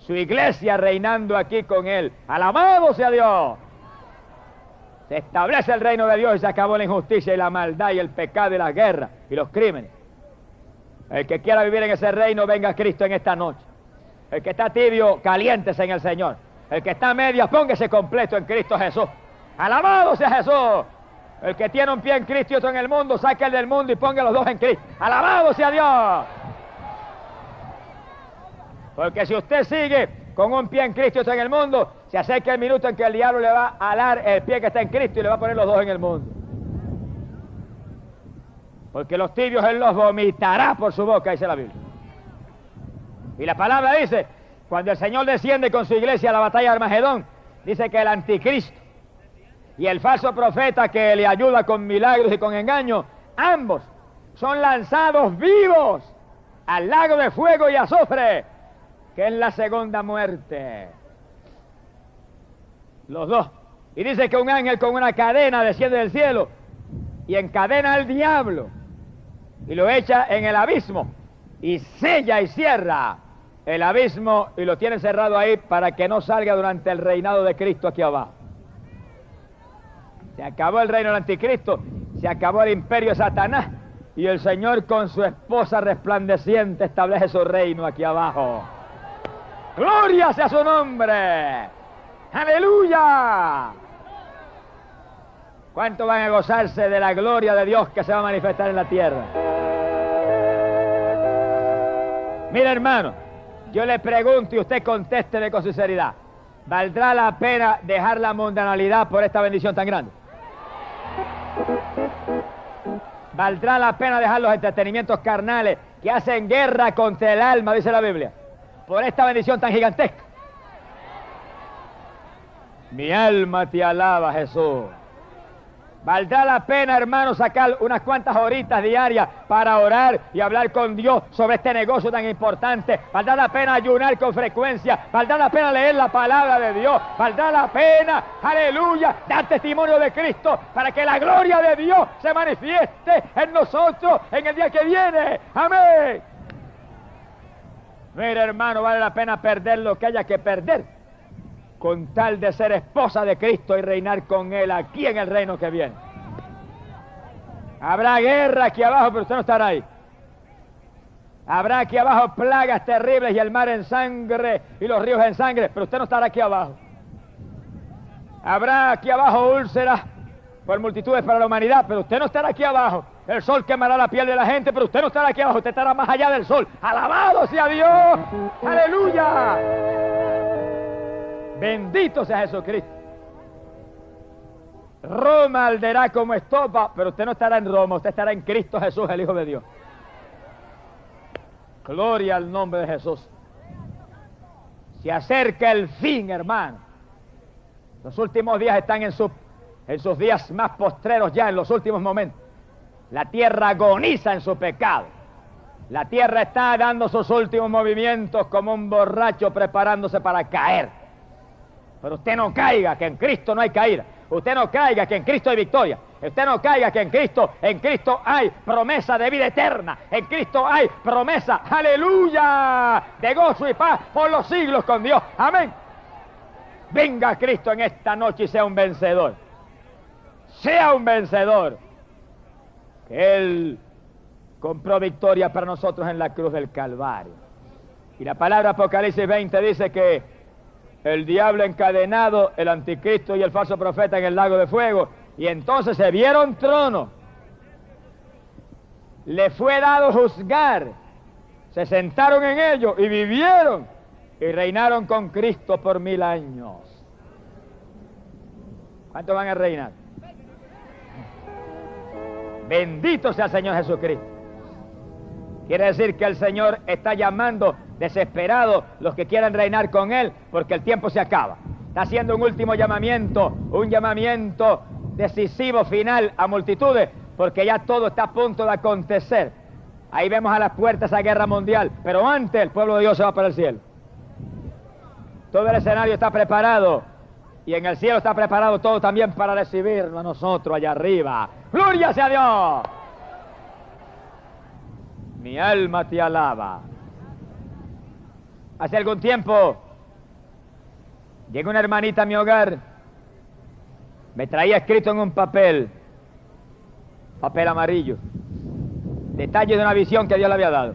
su iglesia reinando aquí con Él. Alabado sea Dios. Se establece el reino de Dios y se acabó la injusticia y la maldad y el pecado y la guerra y los crímenes. El que quiera vivir en ese reino, venga a Cristo en esta noche. El que está tibio, caliéntese en el Señor. El que está a media, póngase completo en Cristo Jesús. Alabado sea Jesús. El que tiene un pie en Cristo y otro en el mundo, saque el del mundo y ponga los dos en Cristo. Alabado sea Dios. Porque si usted sigue con un pie en Cristo otro en el mundo, se acerca el minuto en que el diablo le va a alar el pie que está en Cristo y le va a poner los dos en el mundo. Porque los tibios él los vomitará por su boca, dice la Biblia. Y la palabra dice, cuando el Señor desciende con su iglesia a la batalla de Armagedón, dice que el anticristo y el falso profeta que le ayuda con milagros y con engaños, ambos son lanzados vivos al lago de fuego y azufre, que es la segunda muerte. Los dos. Y dice que un ángel con una cadena desciende del cielo y encadena al diablo y lo echa en el abismo y sella y cierra el abismo y lo tiene cerrado ahí para que no salga durante el reinado de Cristo aquí abajo. Se acabó el reino del anticristo, se acabó el imperio de Satanás y el Señor con su esposa resplandeciente establece su reino aquí abajo. Gloria sea su nombre. Aleluya. ¿Cuánto van a gozarse de la gloria de Dios que se va a manifestar en la tierra? Mira hermano, yo le pregunto y usted contéstele con sinceridad. ¿Valdrá la pena dejar la mundanalidad por esta bendición tan grande? ¿Valdrá la pena dejar los entretenimientos carnales que hacen guerra contra el alma, dice la Biblia, por esta bendición tan gigantesca? Mi alma te alaba, Jesús. Valdrá la pena, hermano, sacar unas cuantas horitas diarias para orar y hablar con Dios sobre este negocio tan importante. Valdrá la pena ayunar con frecuencia. Valdrá la pena leer la palabra de Dios. Valdrá la pena, aleluya, dar testimonio de Cristo para que la gloria de Dios se manifieste en nosotros en el día que viene. Amén. Mira, hermano, vale la pena perder lo que haya que perder con tal de ser esposa de Cristo y reinar con Él aquí en el reino que viene. Habrá guerra aquí abajo, pero usted no estará ahí. Habrá aquí abajo plagas terribles y el mar en sangre y los ríos en sangre, pero usted no estará aquí abajo. Habrá aquí abajo úlceras por multitudes para la humanidad, pero usted no estará aquí abajo. El sol quemará la piel de la gente, pero usted no estará aquí abajo, usted estará más allá del sol. Alabado sea Dios. Aleluya. Bendito sea Jesucristo. Roma alderá como estopa, pero usted no estará en Roma, usted estará en Cristo Jesús, el Hijo de Dios. Gloria al nombre de Jesús. Se acerca el fin, hermano. Los últimos días están en, en sus días más postreros ya, en los últimos momentos. La tierra agoniza en su pecado. La tierra está dando sus últimos movimientos como un borracho preparándose para caer. Pero usted no caiga que en Cristo no hay caída. Usted no caiga que en Cristo hay victoria. Usted no caiga que en Cristo, en Cristo hay promesa de vida eterna. En Cristo hay promesa, aleluya, de gozo y paz por los siglos con Dios. Amén. Venga Cristo en esta noche y sea un vencedor. Sea un vencedor. Que Él compró victoria para nosotros en la cruz del Calvario. Y la palabra Apocalipsis 20 dice que el diablo encadenado, el anticristo y el falso profeta en el lago de fuego. Y entonces se vieron tronos. Le fue dado juzgar. Se sentaron en ellos y vivieron y reinaron con Cristo por mil años. ¿Cuántos van a reinar? Bendito sea el Señor Jesucristo. Quiere decir que el Señor está llamando desesperado los que quieran reinar con Él porque el tiempo se acaba. Está haciendo un último llamamiento, un llamamiento decisivo final a multitudes porque ya todo está a punto de acontecer. Ahí vemos a las puertas a guerra mundial, pero antes el pueblo de Dios se va para el cielo. Todo el escenario está preparado y en el cielo está preparado todo también para recibirnos a nosotros allá arriba. ¡Gloria sea Dios! Mi alma te alaba. Hace algún tiempo llegó una hermanita a mi hogar, me traía escrito en un papel, papel amarillo, detalles de una visión que Dios le había dado.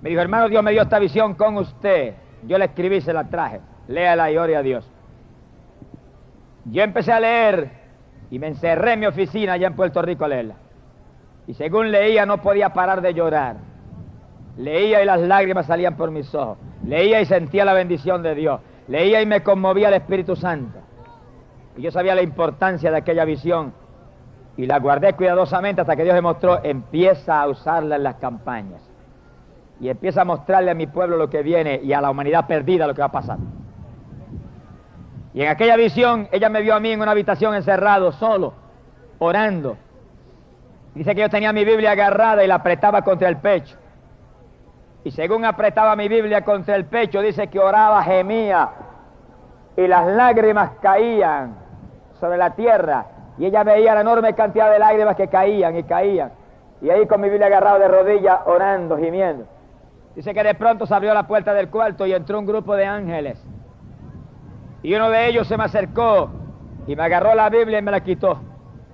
Me dijo, hermano, Dios me dio esta visión con usted. Yo la escribí, se la traje. Léala y ore a Dios. Yo empecé a leer y me encerré en mi oficina allá en Puerto Rico a leerla. Y según leía no podía parar de llorar. Leía y las lágrimas salían por mis ojos. Leía y sentía la bendición de Dios. Leía y me conmovía el Espíritu Santo. Y yo sabía la importancia de aquella visión. Y la guardé cuidadosamente hasta que Dios me mostró, empieza a usarla en las campañas. Y empieza a mostrarle a mi pueblo lo que viene y a la humanidad perdida lo que va a pasar. Y en aquella visión ella me vio a mí en una habitación encerrado, solo, orando. Dice que yo tenía mi Biblia agarrada y la apretaba contra el pecho. Y según apretaba mi Biblia contra el pecho, dice que oraba, gemía, y las lágrimas caían sobre la tierra. Y ella veía la enorme cantidad de lágrimas que caían y caían. Y ahí con mi Biblia agarrada de rodillas, orando, gimiendo. Dice que de pronto se abrió la puerta del cuarto y entró un grupo de ángeles. Y uno de ellos se me acercó y me agarró la Biblia y me la quitó.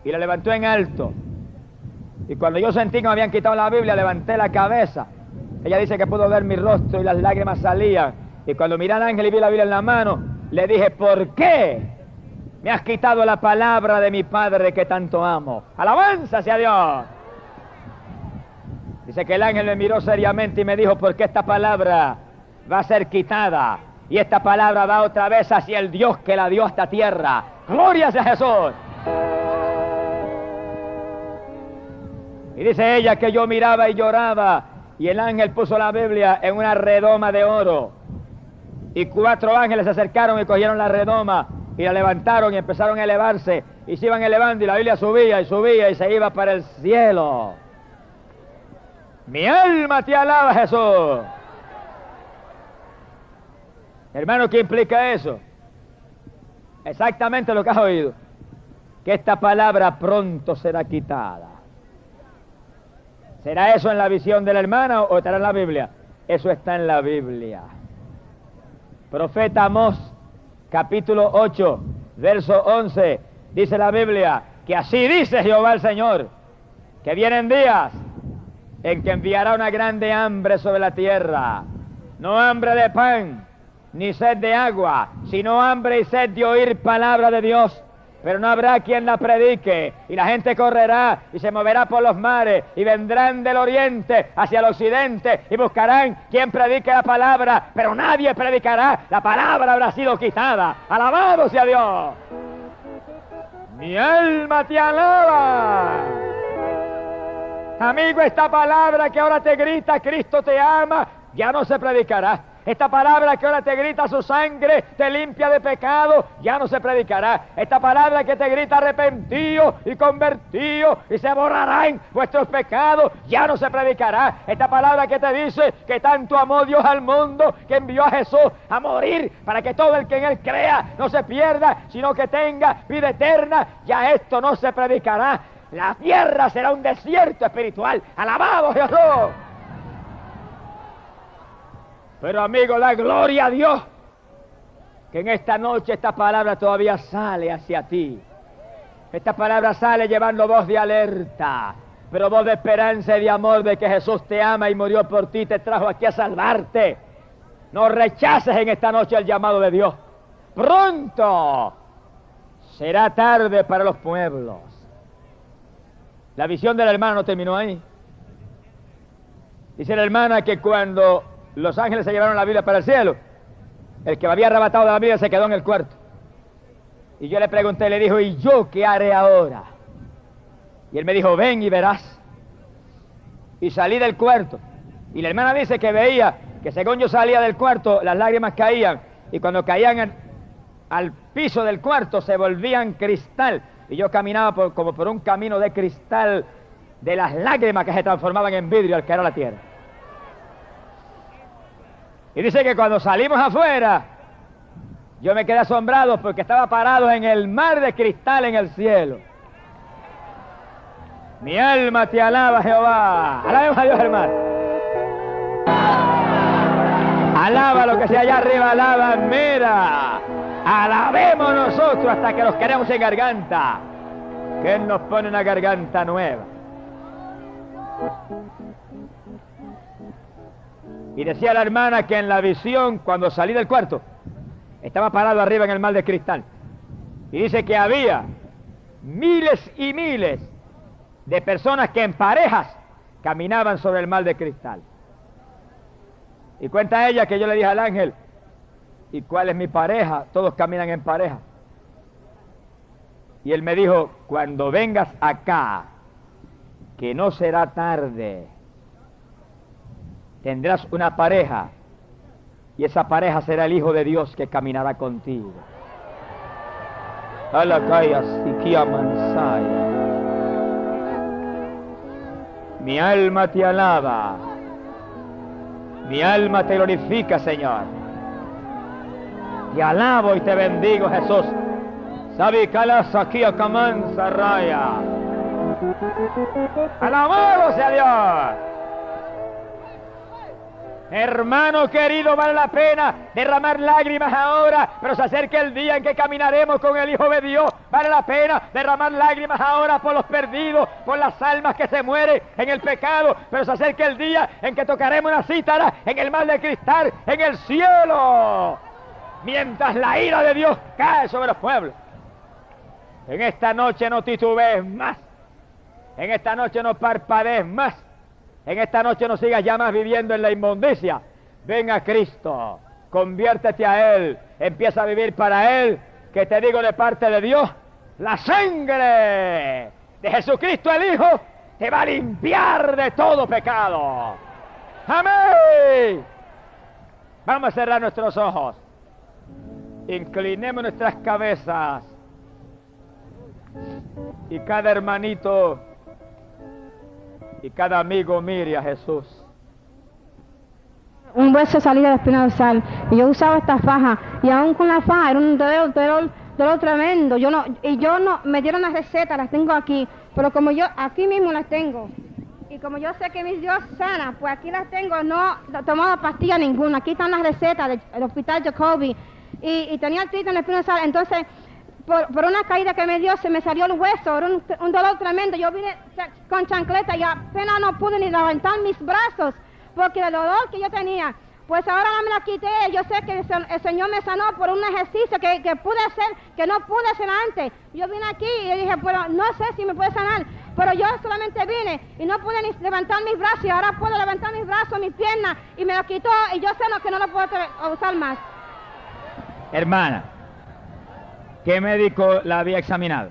Y la levantó en alto. Y cuando yo sentí que me habían quitado la Biblia, levanté la cabeza. Ella dice que pudo ver mi rostro y las lágrimas salían. Y cuando miré al ángel y vi la Biblia en la mano, le dije, ¿por qué me has quitado la palabra de mi Padre que tanto amo? Alabanza hacia Dios. Dice que el ángel me miró seriamente y me dijo, porque esta palabra va a ser quitada. Y esta palabra va otra vez hacia el Dios que la dio a esta tierra. Gloria a Jesús. Y dice ella que yo miraba y lloraba. Y el ángel puso la Biblia en una redoma de oro. Y cuatro ángeles se acercaron y cogieron la redoma y la levantaron y empezaron a elevarse. Y se iban elevando y la Biblia subía y subía y se iba para el cielo. Mi alma te alaba, Jesús. Hermano, ¿qué implica eso? Exactamente lo que has oído. Que esta palabra pronto será quitada. ¿Será eso en la visión de la hermana o estará en la Biblia? Eso está en la Biblia. Profeta Amós, capítulo 8, verso 11, dice la Biblia, que así dice Jehová el Señor, que vienen días en que enviará una grande hambre sobre la tierra. No hambre de pan, ni sed de agua, sino hambre y sed de oír palabra de Dios. Pero no habrá quien la predique, y la gente correrá y se moverá por los mares, y vendrán del oriente hacia el occidente, y buscarán quien predique la palabra, pero nadie predicará, la palabra habrá sido quitada. Alabado sea Dios. Mi alma te alaba. Amigo, esta palabra que ahora te grita, Cristo te ama, ya no se predicará. Esta palabra que ahora te grita su sangre, te limpia de pecado, ya no se predicará. Esta palabra que te grita arrepentido y convertido y se borrarán vuestros pecados, ya no se predicará. Esta palabra que te dice que tanto amó Dios al mundo que envió a Jesús a morir para que todo el que en él crea no se pierda, sino que tenga vida eterna, ya esto no se predicará. La tierra será un desierto espiritual. Alabado Jesús. Pero amigo, da gloria a Dios que en esta noche esta palabra todavía sale hacia ti. Esta palabra sale llevando voz de alerta, pero voz de esperanza y de amor de que Jesús te ama y murió por ti, te trajo aquí a salvarte. No rechaces en esta noche el llamado de Dios. Pronto será tarde para los pueblos. La visión de la hermana no terminó ahí. Dice la hermana que cuando los ángeles se llevaron la Biblia para el cielo, el que me había arrebatado de la Biblia se quedó en el cuarto. Y yo le pregunté, le dijo, ¿y yo qué haré ahora? Y él me dijo, ven y verás. Y salí del cuarto. Y la hermana dice que veía que según yo salía del cuarto, las lágrimas caían. Y cuando caían al piso del cuarto se volvían cristal. Y yo caminaba como por un camino de cristal de las lágrimas que se transformaban en vidrio al caer a la tierra. Y dice que cuando salimos afuera, yo me quedé asombrado porque estaba parado en el mar de cristal en el cielo. Mi alma te alaba, Jehová. Alabemos a Dios, hermano. Alaba lo que sea allá arriba, alaba, mira. Alabemos nosotros hasta que los queremos en garganta. Que Él nos pone una garganta nueva. Y decía la hermana que en la visión, cuando salí del cuarto, estaba parado arriba en el mar de cristal. Y dice que había miles y miles de personas que en parejas caminaban sobre el mar de cristal. Y cuenta ella que yo le dije al ángel, ¿y cuál es mi pareja? Todos caminan en pareja. Y él me dijo, cuando vengas acá, que no será tarde, tendrás una pareja y esa pareja será el Hijo de Dios que caminará contigo. Mi alma te alaba. Mi alma te glorifica, Señor. Te alabo y te bendigo, Jesús. Sabi aquí a Kamansa Raya. Alabado sea Dios. Hermano querido, vale la pena derramar lágrimas ahora, pero se acerca el día en que caminaremos con el Hijo de Dios. Vale la pena derramar lágrimas ahora por los perdidos, por las almas que se mueren en el pecado, pero se acerca el día en que tocaremos una cítara en el mar de cristal, en el cielo, mientras la ira de Dios cae sobre los pueblos. En esta noche no titubees más, en esta noche no parpadees más. En esta noche no sigas ya más viviendo en la inmundicia. Ven a Cristo, conviértete a Él, empieza a vivir para Él, que te digo de parte de Dios, la sangre de Jesucristo el Hijo te va a limpiar de todo pecado. Amén. Vamos a cerrar nuestros ojos. Inclinemos nuestras cabezas. Y cada hermanito y cada amigo mire a Jesús. Un hueso salía de espina dorsal y yo usaba esta faja y aún con la faja era un dolor, dolor, dolor tremendo. Yo no, y yo no, me dieron las recetas, las tengo aquí, pero como yo aquí mismo las tengo y como yo sé que mi Dios sana, pues aquí las tengo, no he tomado pastilla ninguna. Aquí están las recetas del hospital Jacoby y, tenía artritis en la espina dorsal. Entonces, por, una caída que me dio, se me salió el hueso, era un, dolor tremendo. Yo vine con chancleta y apenas no pude ni levantar mis brazos porque el dolor que yo tenía. Pues ahora me la quité. Yo sé que el, Señor me sanó por un ejercicio que, que, pude hacer, que no pude hacer antes. Yo vine aquí y dije, bueno, no sé si me puede sanar, pero yo solamente vine y no pude ni levantar mis brazos y ahora puedo levantar mis brazos, mis piernas y me lo quitó y yo sé que no lo puedo usar más. Hermana, ¿Qué médico la había examinado?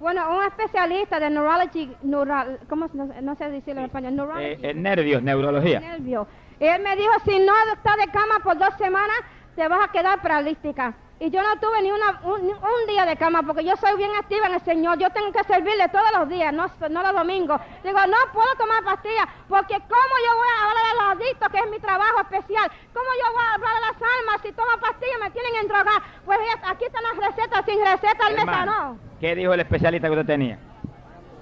Bueno, un especialista de neurology, neural, ¿cómo no, no sé decirlo en español? Neurology. Eh, eh, nervios, neurología. Nervios. Él me dijo, si no estás de cama por dos semanas, te vas a quedar paralítica. Y yo no tuve ni una, un, un, día de cama porque yo soy bien activa en el Señor. Yo tengo que servirle todos los días, no, no los domingos. Digo, no puedo tomar pastillas porque ¿cómo yo voy a hablar a los adictos, que es mi trabajo especial? ¿Cómo yo voy a hablar a las almas si tomo pastillas me tienen en drogar? Pues aquí están las recetas, sin receta él me sanó. ¿Qué dijo el especialista que usted tenía?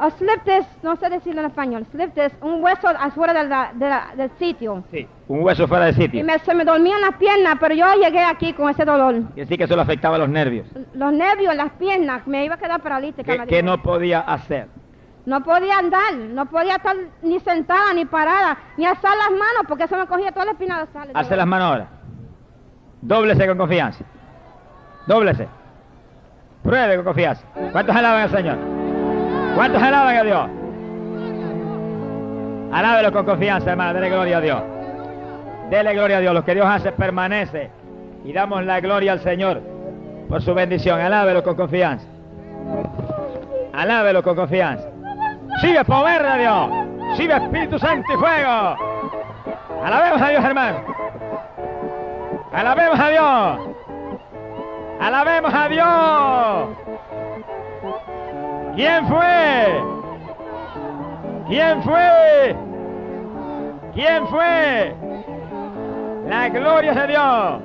A slip disc, no sé decirlo en español, slip disc, un hueso afuera del, del, del sitio. Sí, un hueso fuera del sitio. Y me, se me dormían las piernas, pero yo llegué aquí con ese dolor. Y así que eso le afectaba a los nervios. Los nervios, las piernas, me iba a quedar paralítica. ¿Qué, ¿qué no podía hacer? No podía andar, no podía estar ni sentada, ni parada, ni alzar las manos, porque eso me cogía toda la espina dorsal. Hace las manos ahora. Dóblese con confianza. Dóblese. Pruebe con confianza. ¿Cuántos alaban al Señor? ¿Cuántos alaban a Dios? Alábelo con confianza, hermano. Dele gloria a Dios. Dele gloria a Dios. Lo que Dios hace permanece. Y damos la gloria al Señor por su bendición. Alábelo con confianza. Alábelo con confianza. Sigue poder de Dios. Sigue Espíritu Santo y fuego. Alabemos a Dios, hermano. Alabemos a Dios. Alabemos a Dios. ¿Quién fue? ¿Quién fue? ¿Quién fue? La gloria de Dios.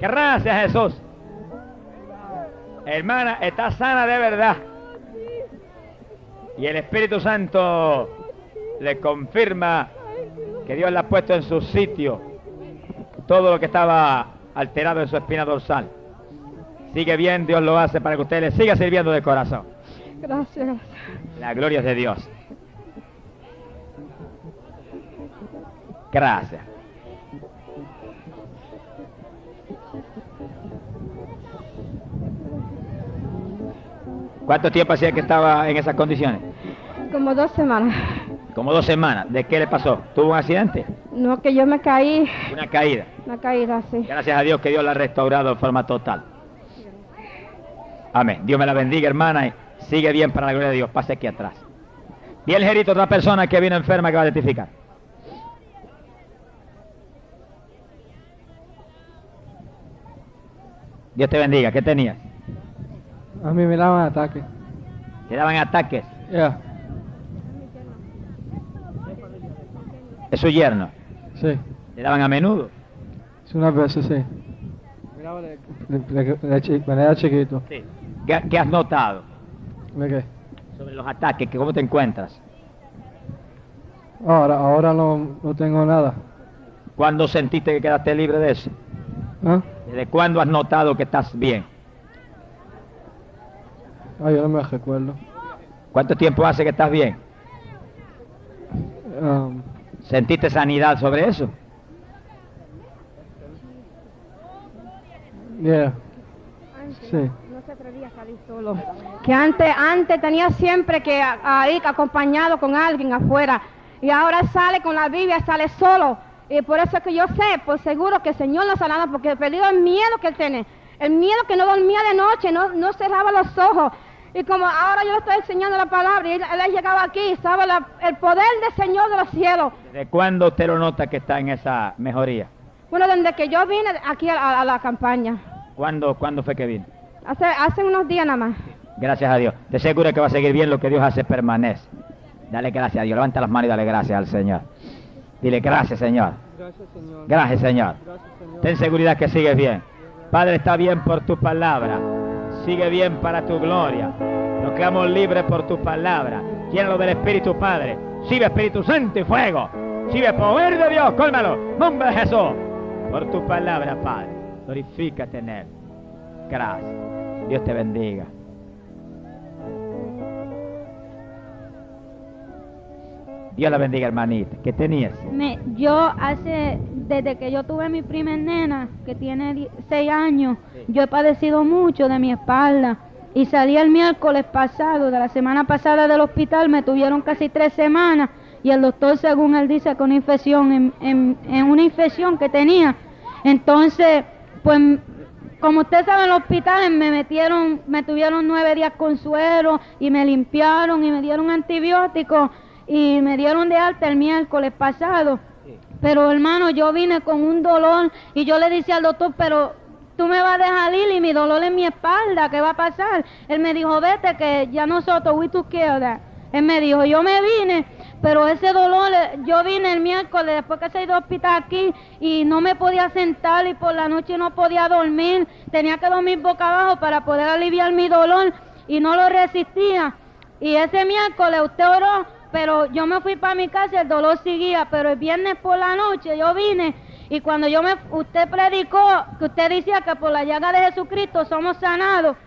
Gracias Jesús. Hermana, está sana de verdad. Y el Espíritu Santo le confirma que Dios le ha puesto en su sitio todo lo que estaba alterado en su espina dorsal. Sigue bien, Dios lo hace para que usted le siga sirviendo de corazón. Gracias, gracias. La gloria es de Dios. Gracias. ¿Cuánto tiempo hacía que estaba en esas condiciones? Como dos semanas. Como dos semanas. ¿De qué le pasó? ¿Tuvo un accidente? No, que yo me caí. Una caída. Una caída, sí. Gracias a Dios que Dios la ha restaurado de forma total. Amén. Dios me la bendiga, hermana. Y sigue bien para la gloria de Dios. Pase aquí atrás. Bien, Gerito, otra persona que viene enferma que va a testificar. Dios te bendiga. ¿Qué tenías? A mí me daban ataques. ¿Te daban ataques? Ya. ¿Es su yerno? Sí. ¿Le daban a menudo? Es una vez, sí. Me daba de, de, chiquito. Sí. ¿Qué, qué has notado ¿De qué? sobre los ataques? que ¿Cómo te encuentras? Ahora, ahora no, no tengo nada. ¿Cuándo sentiste que quedaste libre de eso? ¿Ah? ¿Desde cuándo has notado que estás bien? Ah, yo no me recuerdo. ¿Cuánto tiempo hace que estás bien? Um, ¿Sentiste sanidad sobre eso? yeah, sí. Salir solo. Que antes, antes tenía siempre que a- a ir acompañado con alguien afuera. Y ahora sale con la Biblia, sale solo. Y por eso es que yo sé, por seguro que el Señor lo sanado, porque he perdido el miedo que él tiene. El miedo que no dormía de noche, no, no cerraba los ojos. Y como ahora yo le estoy enseñando la palabra, y él, ha llegado aquí, sabe la- el poder del Señor de los cielos. ¿Desde cuándo usted lo nota que está en esa mejoría? Bueno, desde que yo vine aquí a, a- a la campaña, ¿Cuándo, ¿Cuándo fue que vino? Hace, hace unos días nada más. Gracias a Dios. Te seguro que va a seguir bien lo que Dios hace permanece. Dale gracias a Dios. Levanta las manos y dale gracias al Señor. Dile gracias, Señor. Gracias, Señor. Gracias, Señor. Gracias, Señor. Ten seguridad que sigues bien. Padre, está bien por tu palabra. Sigue bien para tu gloria. Nos quedamos libres por tu palabra. Llénalo del Espíritu, Padre. Sigue Espíritu Santo y fuego. Sigue poder de Dios. Cólmalo. Nombre de Jesús. Por tu palabra, Padre. Glorifícate en él. Gracias. Dios te bendiga. Dios la bendiga, hermanita. ¿Qué tenías? Me, yo hace, desde que yo tuve mi primer nena, que tiene die- seis años, yo he padecido mucho de mi espalda. Y salí el miércoles pasado, de la semana pasada del hospital, me tuvieron casi tres semanas. Y el doctor, según él dice, una infección, en, en- en una infección que tenía. Entonces, pues, como usted sabe, en los hospitales me metieron, me tuvieron nueve días con suero y me limpiaron y me dieron antibióticos y me dieron de alta el miércoles pasado. Pero hermano, yo vine con un dolor y yo le decía al doctor, pero tú me vas a dejar ir y mi dolor en mi espalda, ¿qué va a pasar? Él me dijo, vete que ya nosotros, we that. Él me dijo, yo me vine, pero ese dolor, eh, yo vine el miércoles después que se ido al hospital aquí y no me podía sentar y por la noche no podía dormir, tenía que dormir boca abajo para poder aliviar mi dolor y no lo resistía. Y ese miércoles usted oró, pero yo me fui para mi casa y el dolor seguía, pero el viernes por la noche yo vine y cuando yo me, usted predicó que usted decía que por la llaga de Jesucristo somos sanados.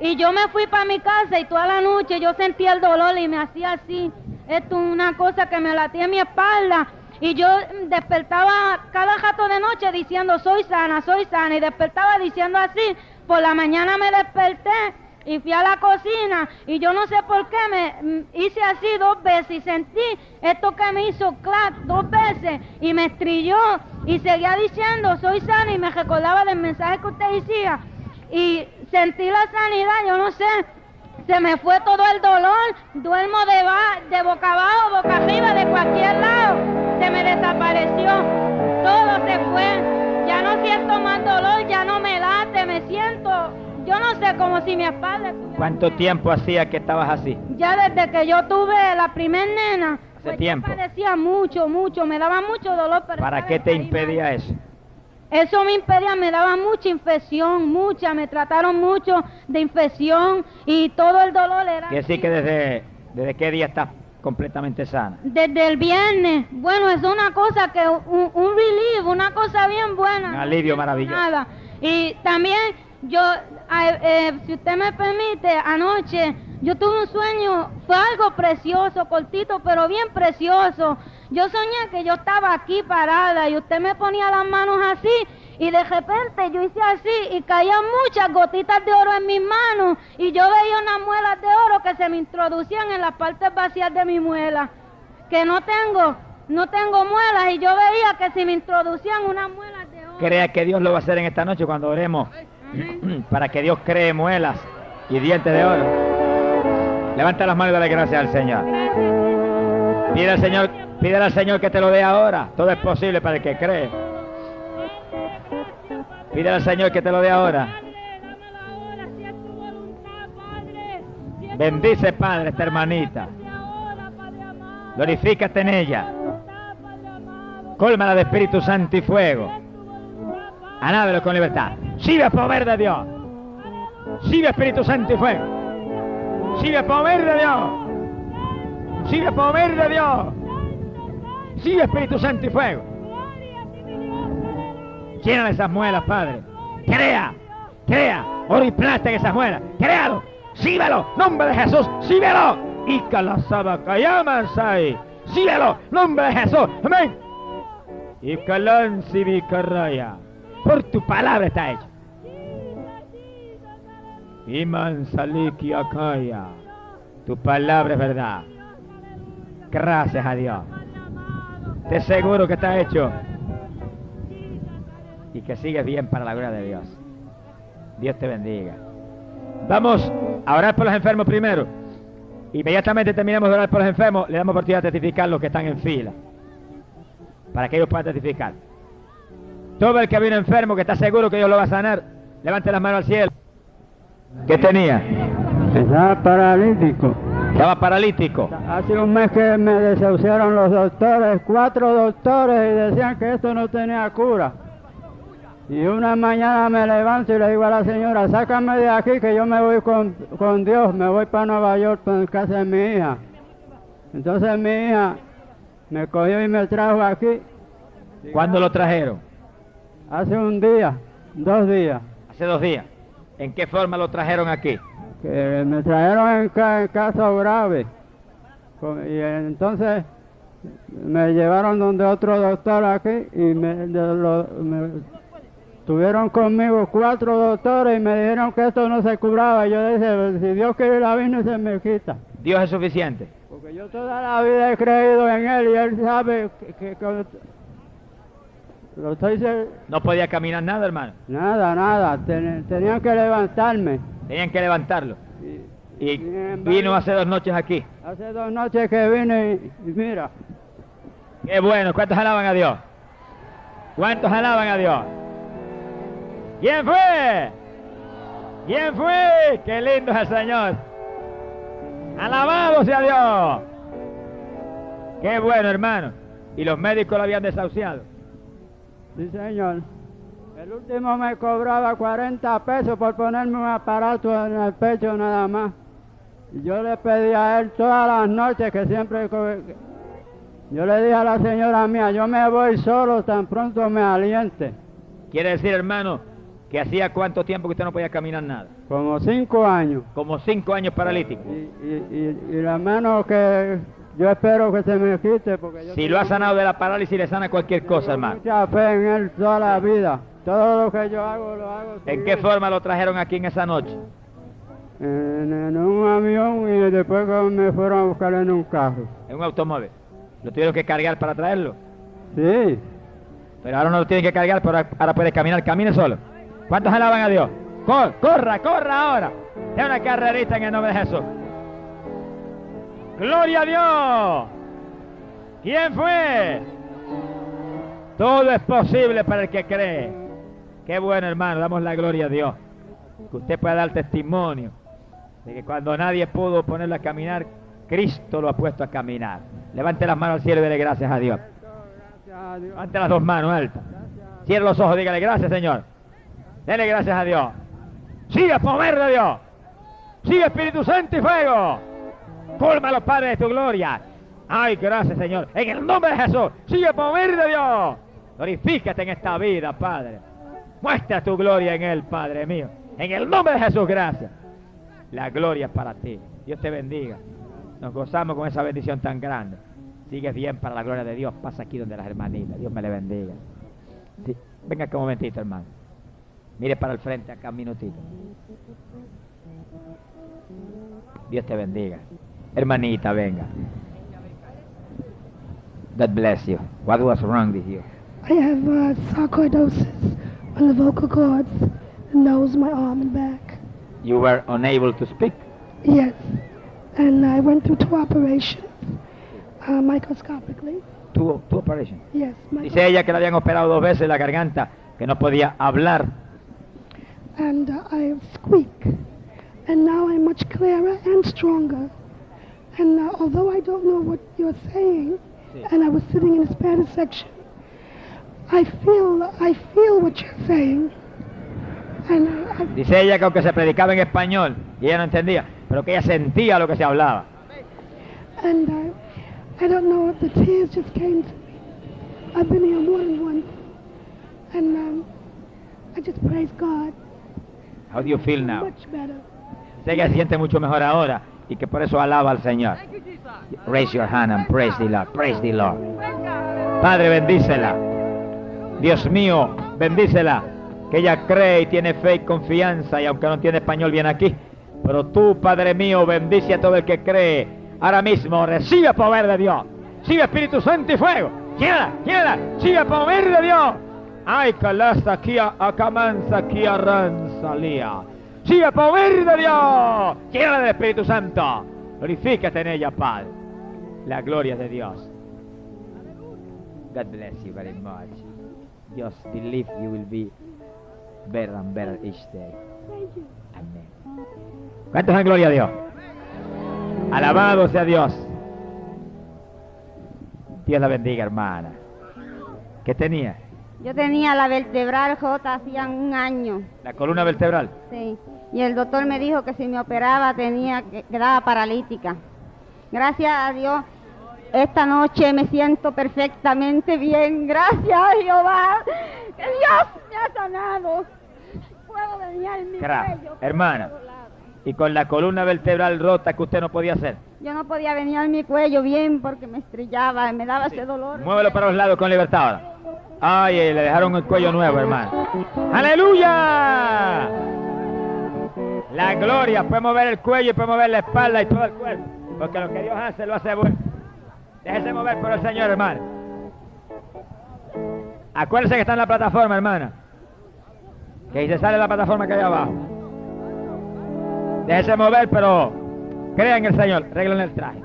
Y yo me fui para mi casa y toda la noche yo sentía el dolor y me hacía así. Esto es una cosa que me latía en mi espalda. Y yo despertaba cada rato de noche diciendo, soy sana, soy sana. Y despertaba diciendo así. Por la mañana me desperté y fui a la cocina. Y yo no sé por qué me mm, hice así dos veces y sentí esto que me hizo clac dos veces y me estrilló. Y seguía diciendo, soy sana. Y me recordaba del mensaje que usted decía y sentí la sanidad, yo no sé, se me fue todo el dolor, duermo de, ba- de boca abajo, boca arriba, de cualquier lado, se me desapareció, todo se fue, ya no siento más dolor, ya no me late, me siento, yo no sé, como si mi espalda... ¿Cuánto tiempo hacía que estabas así? Ya desde que yo tuve la primer nena, Hace pues tiempo. yo padecía mucho, mucho, me daba mucho dolor. Pero ¿Para qué te impedía eso? Eso me impedía, me daba mucha infección, mucha, me trataron mucho de infección y todo el dolor era... Decir así. que desde, desde qué día estás completamente sana. Desde el viernes, bueno, es una cosa que, un, un relief, una cosa bien buena. Un no alivio siento maravilloso. Nada. Y también yo, eh, eh, si usted me permite, anoche yo tuve un sueño, fue algo precioso, cortito, pero bien precioso. Yo soñé que yo estaba aquí parada y usted me ponía las manos así y de repente yo hice así y caían muchas gotitas de oro en mis manos y yo veía unas muelas de oro que se me introducían en las partes vacías de mi muela, que no tengo, no tengo muelas y yo veía que se me introducían unas muelas de oro. Crea que Dios lo va a hacer en esta noche cuando oremos para que Dios cree muelas y dientes de oro. Levanta las manos y dale gracias al Señor. Pide al Señor, pide al Señor que te lo dé ahora. Todo es posible para el que cree. Pide al Señor que te lo dé ahora. Bendice, Padre, esta hermanita. Glorifícate en ella. Cólmala de Espíritu Santo y fuego. Alábelo con libertad. Sigue poder de Dios. Sigue Espíritu Santo y fuego. Sigue poder de Dios. Sigue poder de Dios. Sigue Espíritu Santo y fuego. Llena esas muelas, Padre. Crea, crea. Oro y plata en esas muelas. Créalo. Síbelo. Nombre de Jesús. Síbelo. Y ahí. Síbelo. Nombre de Jesús. Amén. Y caraya. Por tu palabra está hecho. Y mansaliki akaya. Tu palabra es verdad. Gracias a Dios. Te seguro que está hecho. Y que sigues bien para la gloria de Dios. Dios te bendiga. Vamos a orar por los enfermos primero. Inmediatamente terminemos de orar por los enfermos, le damos oportunidad de testificar los que están en fila. Para que ellos puedan testificar. Todo el que viene enfermo, que está seguro que Dios lo va a sanar, levante las manos al cielo. ¿Qué tenía? Estaba paralítico. Estaba paralítico. Hace un mes que me desahuciaron los doctores, cuatro doctores, y decían que esto no tenía cura. Y una mañana me levanto y le digo a la señora, sácame de aquí que yo me voy con, con Dios, me voy para Nueva York, para casa de mi hija. Entonces mi hija me cogió y me trajo aquí. ¿Cuándo lo trajeron? Hace un día, dos días. Hace dos días. ¿En qué forma lo trajeron aquí? Que me trajeron en, ca- caso grave. Y entonces me llevaron donde otro doctor aquí y me, de lo- me- tuvieron conmigo cuatro doctores y me dijeron que esto no se curaba. Yo dije, si Dios quiere la vino se me quita. Dios es suficiente. Porque yo toda la vida he creído en Él y Él sabe que... que- que- lo estoy se- No podía caminar nada, hermano. Nada, nada. ten- tenían que levantarme. Tenían que levantarlo. Y- Y Sin embargo- vino hace dos noches aquí. Hace dos noches que vine y, y mira, Qué bueno. ¿Cuántos alaban a Dios? ¿Cuántos alaban a Dios? ¿Quién fue? ¿Quién fue? Qué lindo es el Señor. Alabado sea Dios. Qué bueno, hermano. Y los médicos lo habían desahuciado. Sí señor. El último me cobraba 40 pesos por ponerme un aparato en el pecho nada más. Y yo le pedí a él todas las noches que siempre... Yo le dije a la señora mía, yo me voy solo tan pronto me aliente. Quiere decir, hermano, que hacía cuánto tiempo que usted no podía caminar nada. Como cinco años. Como cinco años paralítico. Y, y, y, y la mano que yo espero que se me quite porque yo Si lo ha sanado de la parálisis, le sana cualquier cosa, hermano. mucha fe en él toda la vida. Todo lo que yo hago lo hago. ¿En qué forma lo trajeron aquí en esa noche? En, en un avión y después me fueron a buscar en un carro. En un automóvil. ¿Lo tuvieron que cargar para traerlo? Sí, Pero ahora no lo tienen que cargar, pero ahora puede caminar. Camine solo. ¿Cuántos alaban a Dios? Cor- corra, corra ahora. Es una carrerita en el nombre de Jesús. Gloria a Dios. ¿Quién fue? Todo es posible para el que cree. Qué bueno, hermano. Damos la gloria a Dios. Que usted pueda dar testimonio de que cuando nadie pudo ponerlo a caminar, Cristo lo ha puesto a caminar. Levante las manos al cielo y dele gracias a Dios. Levante las dos manos altas. Cierre los ojos, dígale gracias, Señor. Dele gracias a Dios. Sigue poder de Dios. Sigue Espíritu Santo y fuego. Los padres de tu gloria. Ay, gracias, Señor. En el nombre de Jesús. Sigue poder de Dios. Glorifícate en esta vida, Padre. Muestra tu gloria en Él, Padre mío. En el nombre de Jesús, gracias. La gloria es para ti. Dios te bendiga. Nos gozamos con esa bendición tan grande. Sigues bien para la gloria de Dios. Pasa aquí donde las hermanitas. Dios me le bendiga. Venga acá un momentito, hermano. Mire para el frente acá un minutito. Dios te bendiga. Hermanita, venga. God bless you. What was wrong with you? I have uh, sarcoidosis on the vocal cords, the nose, my arm, and back. You were unable to speak. Yes. And I went through two operations, uh, microscopically. Tu, tu operation. Yes. Dice ella que la habían operado dos veces la garganta, que no podía hablar. And uh, I squeak. And now I'm much clearer and stronger. And uh, although I don't know what you're saying, and I was sitting in the Spanish section, I feel, I feel what you're saying. And I, I, Dice ella que aunque se predicaba en español y ella no entendía, pero que ella sentía lo que se hablaba. and I, I don't know if the tears just came to me. I've been here more than once. And um, I just praise God. How do you feel now? Much better. Sé que se siente mucho mejor ahora y que por eso alaba al Señor. Raise your hand and praise the Lord. Praise the Lord. Padre, bendícela. Dios mío, bendícela. Que ella cree y tiene fe y confianza y aunque no tiene español viene aquí. Pero tú, Padre mío, bendice a todo el que cree. Ahora mismo recibe poder de Dios. Recibe Espíritu Santo y fuego. Quiera, quiera. Recibe poder de Dios. Ay, calasta aquí a camanza aquí arranzalía. Recibe poder de Dios. Quiera del Espíritu Santo. Glorifícate en ella, Padre. La gloria de Dios. God bless you very much. Just believe you will be better and better each day. Amén. ¿Cuántos dan gloria a Dios? Alabado sea Dios. Dios la bendiga, hermana. ¿Qué tenía? Yo tenía la vertebral J hacía un año, La columna vertebral. sí. Y el doctor me dijo que si me operaba tenía que quedaba paralítica. Gracias a Dios, esta noche me siento perfectamente bien. Gracias a Jehová, que Dios me ha sanado. Puedo venir mi Cra- cuello. hermana. Y con la columna vertebral rota que usted no podía hacer. Yo no podía venir mi cuello bien porque me estrellaba, me daba ese dolor. Muévelo para los lados con libertad ahora. Ay, le dejaron el cuello nuevo, hermano. ¡Aleluya! La gloria, puede mover el cuello y puede mover la espalda y todo el cuerpo. Porque lo que Dios hace, lo hace bueno. Déjese mover por el Señor, hermano. Acuérdese que está en la plataforma, hermana. Que ahí se sale la plataforma que hay abajo. Déjese mover, pero crea en el Señor. Reglen el traje.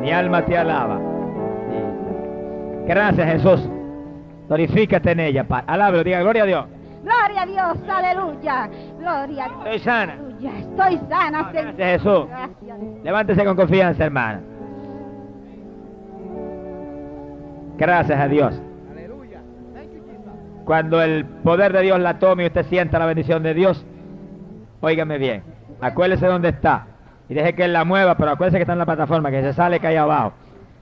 Mi alma te alaba. Gracias, Jesús. Glorifícate en ella, Padre. Diga gloria a Dios. Gloria a Dios, aleluya. Gloria a Dios. Estoy sana. Aleluya. Estoy sana, Ah, Señor. gracias, Jesús. Gracias. Levántese con confianza, hermana. Gracias a Dios. Cuando el poder de Dios la tome y usted sienta la bendición de Dios, óigame bien. Acuérdese dónde está. Y deje que Él la mueva, pero acuérdese que está en la plataforma, que se sale que hay abajo.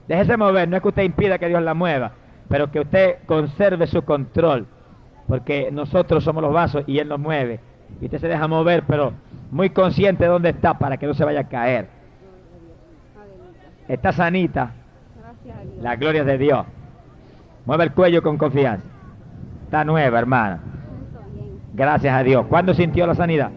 Déjese mover, no es que usted impida que Dios la mueva, pero que usted conserve su control. Porque nosotros somos los vasos y Él nos mueve. Y usted se deja mover, pero muy consciente de dónde está para que no se vaya a caer. Está sanita. La gloria de Dios. Mueve el cuello con confianza. Está nueva, hermana. Gracias a Dios. ¿Cuándo sintió la sanidad?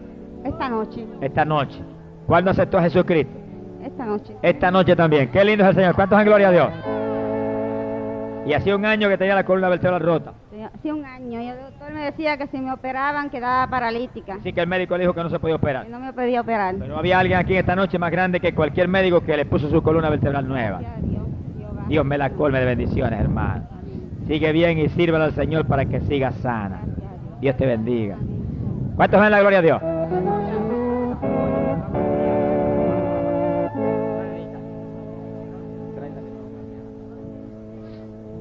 Esta noche, Esta noche. ¿Cuándo aceptó a Jesucristo? Esta noche. Esta noche también. Qué lindo es el Señor. ¿Cuántos en gloria a Dios? Y hacía un año que tenía la columna vertebral rota. Hacía un año y el doctor me decía que si me operaban quedaba paralítica. Así que el médico le dijo que no se podía operar. Que no me podía operar. Pero había alguien aquí esta noche más grande que cualquier médico que le puso su columna vertebral nueva. Dios me la colme de bendiciones, hermano. Sigue bien y sírvela al Señor para que siga sana. Dios te bendiga. ¿Cuántos ven la gloria a Dios?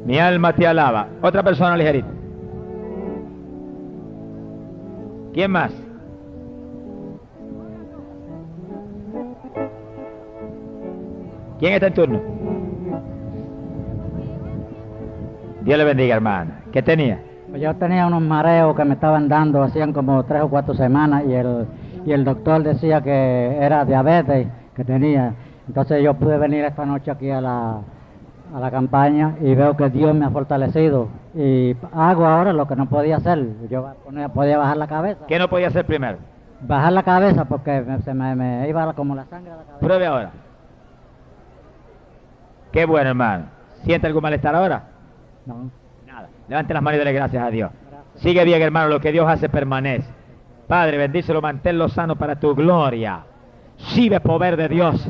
Mi alma te alaba. Otra persona ligerita. ¿Quién más? ¿Quién está en turno? Dios le bendiga, hermano. ¿Qué tenía? Pues yo tenía unos mareos que me estaban dando, hacían como tres o cuatro semanas, y el, y el doctor decía que era diabetes que tenía. Entonces yo pude venir esta noche aquí a la, a la campaña y veo que Dios me ha fortalecido. Y hago ahora lo que no podía hacer. Yo ponía- podía bajar la cabeza. ¿Qué no podía hacer primero? Bajar la cabeza porque me- se me, me iba como la sangre a la cabeza. Pruebe ahora. Qué bueno, hermano. ¿Siente algún malestar ahora? No. Nada. Levante las manos y dele gracias a Dios. Sigue bien, hermano. Lo que Dios hace permanece. Padre, bendícelo, manténlo sano para tu gloria. Sigue poder de Dios.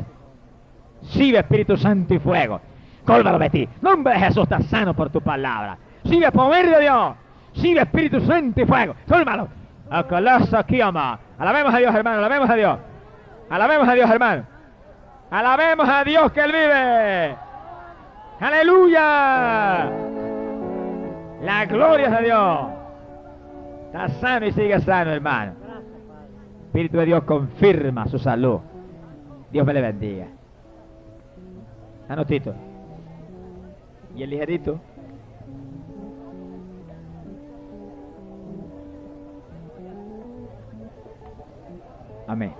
Sigue Espíritu Santo y fuego. Cólvalo ti. Nombre de Jesús está sano por tu palabra. Sigue poder de Dios. Sigue Espíritu Santo y fuego. Cólvalo. Acalaza aquí, ama. Alabemos a Dios, hermano. Alabemos a Dios. Alabemos a Dios, hermano. Alabemos a Dios que Él vive. Aleluya. La gloria es de Dios. Está sano y sigue sano, hermano. Espíritu de Dios confirma su salud. Dios me le bendiga. Anotito. Y el ligerito. Amén.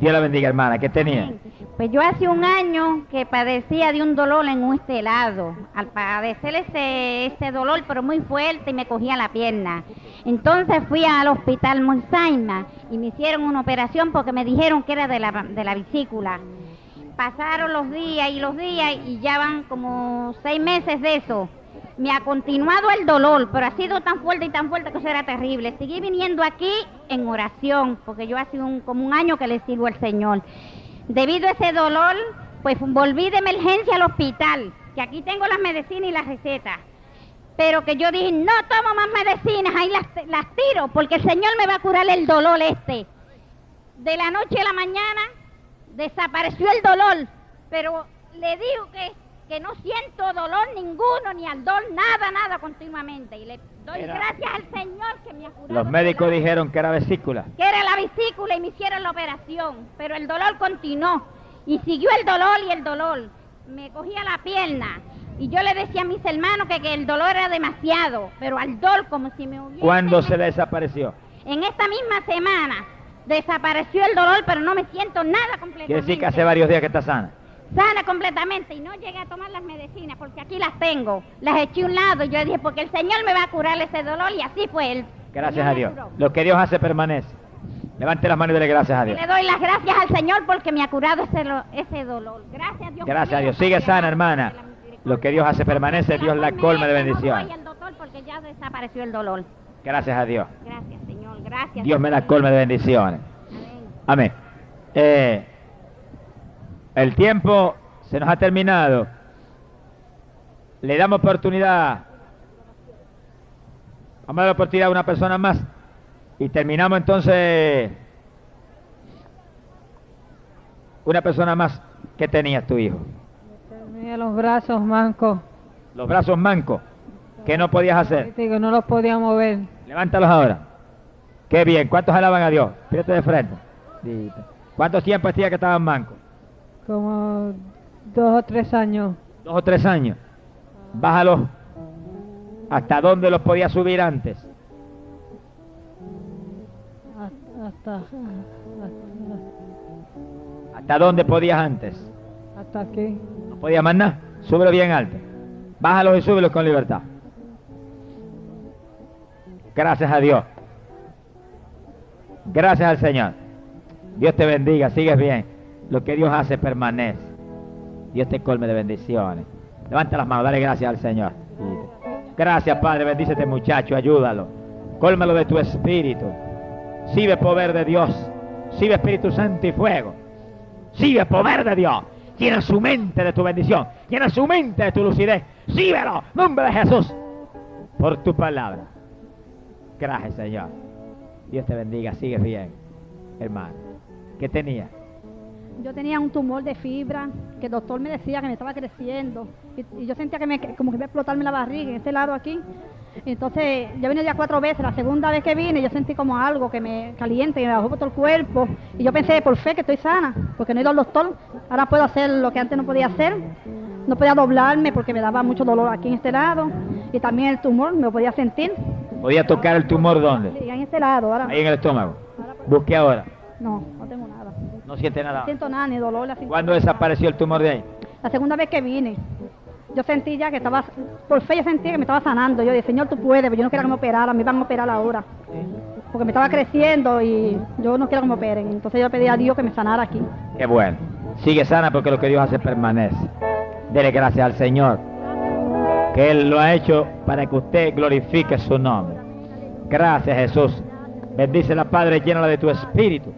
Dios la bendiga, hermana. ¿Qué tenía? Pues yo hace un año que padecía de un dolor en un estelado. Al padecer ese, ese dolor, pero muy fuerte, y me cogía la pierna. Entonces fui al hospital Monsaima y me hicieron una operación porque me dijeron que era de la, de la vesícula. Pasaron los días y los días y ya van como seis meses de eso. Me ha continuado el dolor, pero ha sido tan fuerte y tan fuerte que eso era terrible. Seguí viniendo aquí en oración, porque yo hace un, como un año que le sirvo al Señor. Debido a ese dolor, pues volví de emergencia al hospital, que aquí tengo las medicinas y las recetas. Pero que yo dije, no tomo más medicinas, ahí las, las tiro, porque el Señor me va a curar el dolor este. De la noche a la mañana desapareció el dolor, pero le digo que, que no siento dolor ninguno, ni ardor, nada, nada continuamente. Y le doy Era- gracias al Señor que me ha curado. Los médicos dolor dijeron que era vesícula. que era la vesícula y me hicieron la operación, pero el dolor continuó y siguió el dolor y el dolor. Me cogía la pierna y yo le decía a mis hermanos que, que el dolor era demasiado, pero al dolor como si me hubiese... ¿Cuándo se desapareció? En esta misma semana desapareció el dolor, pero no me siento nada completamente. Quiere decir que hace varios días que está sana. Sana completamente y no llegué a tomar las medicinas porque aquí las tengo. Las eché a un lado y yo dije, porque el Señor me va a curar ese dolor y así fue él. Gracias a Dios. Lo que Dios hace permanece. Levante las manos y dele gracias a Dios. Le doy las gracias al Señor porque me ha curado ese, lo- ese dolor. Gracias Dios. Gracias a Dios. Sigue sana, hermana. Lo que Dios hace permanece. Dios la colme de bendiciones. al doctor porque ya desapareció el dolor. Gracias a Dios. Gracias Señor, gracias. Dios me la colme de bendiciones. Amén. Amén. Eh, el tiempo se nos ha terminado. Le damos oportunidad. Vamos a dar oportunidad a una persona más. Y terminamos entonces. Una persona más. ¿Qué tenía tu hijo? Tenía los brazos mancos, Los brazos mancos. ¿Qué no podías hacer? no los podía mover. Levántalos ahora. Qué bien. ¿Cuántos alaban a Dios? Pírate de frente. ¿Cuántos tiempos hacía que estaban mancos? Como dos o tres años. Dos o tres años. Bájalos. ¿Hasta dónde los podías subir antes? Hasta, hasta, ¿Hasta dónde podías antes? hasta aquí. No podías más nada. Súbelo bien alto. Bájalos y súbelos con libertad. Gracias a Dios. Gracias al Señor. Dios te bendiga, sigues bien. Lo que Dios hace permanece. Dios te colme de bendiciones. Levanta las manos, dale gracias al Señor. Gracias, Padre, bendice este muchacho, ayúdalo. Cólmalo de tu espíritu. Sigue poder de Dios. Sigue Espíritu Santo y fuego. Sigue poder de Dios. Llena su mente de tu bendición. Llena su mente de tu lucidez. Síguelo. Nombre de Jesús. Por tu palabra. Gracias, Señor. Dios te bendiga. Sigues bien, hermano. ¿Qué tenía? Yo tenía un tumor de fibra que el doctor me decía que me estaba creciendo y, y yo sentía que me, que como que iba a explotarme la barriga en este lado aquí. Entonces, yo vine ya cuatro veces. La segunda vez que vine, yo sentí como algo que me caliente y me bajó por todo el cuerpo. Y yo pensé, por fe, que estoy sana, porque no he ido al doctor. Ahora puedo hacer lo que antes no podía hacer. No podía doblarme porque me daba mucho dolor aquí en este lado. Y también el tumor me lo podía sentir. ¿Podía tocar el tumor dónde? Y en este lado, ahora. Ahí en el estómago. Busque ahora. No, no tengo nada. No siente nada. No siento nada, ni dolor. la. ¿Cuándo desapareció el tumor de ahí? La segunda vez que vine, yo sentí ya que estaba, por fe yo sentí que me estaba sanando. Yo dije, Señor, tú puedes, pero yo no quiero que me operaran, me iban a operar ahora. Porque me estaba creciendo y yo no quiero que me operen. Entonces yo pedí a Dios que me sanara aquí. Qué bueno. Sigue sana porque lo que Dios hace permanece. Dele gracias al Señor. Que Él lo ha hecho para que usted glorifique su nombre. Gracias Jesús. Bendícela Padre, llénala de tu espíritu.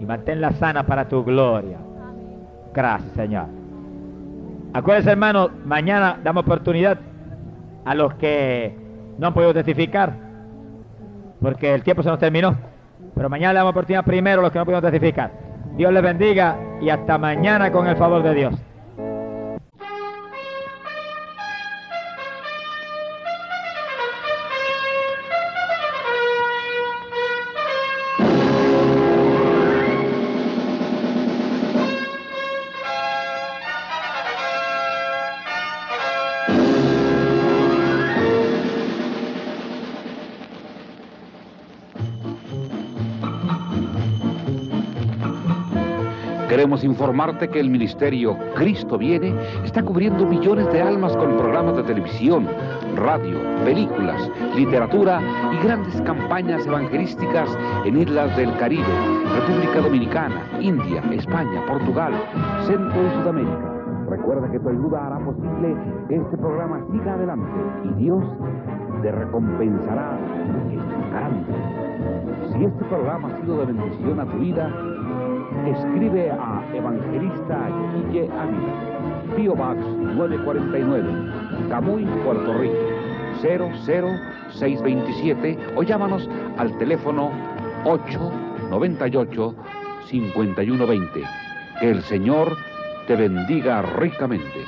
Y manténla sana para tu gloria. Gracias Señor. Acuérdense hermano, mañana damos oportunidad a los que no han podido testificar. Porque el tiempo se nos terminó. Pero mañana damos oportunidad primero a los que no pudieron testificar. Dios les bendiga y hasta mañana con el favor de Dios. Queremos informarte que el ministerio Cristo viene está cubriendo millones de almas con programas de televisión, radio, películas, literatura y grandes campañas evangelísticas en islas del Caribe, República Dominicana, India, España, Portugal, Centro y Sudamérica. Recuerda que tu ayuda hará posible que este programa siga adelante y Dios te recompensará en grande. Si este programa ha sido de bendición a tu vida, escribe a Evangelista Guille Ávila, Pio Box 949, Camuy, Puerto Rico, 00627 o llámanos al teléfono 898-5120. Que el Señor te bendiga ricamente.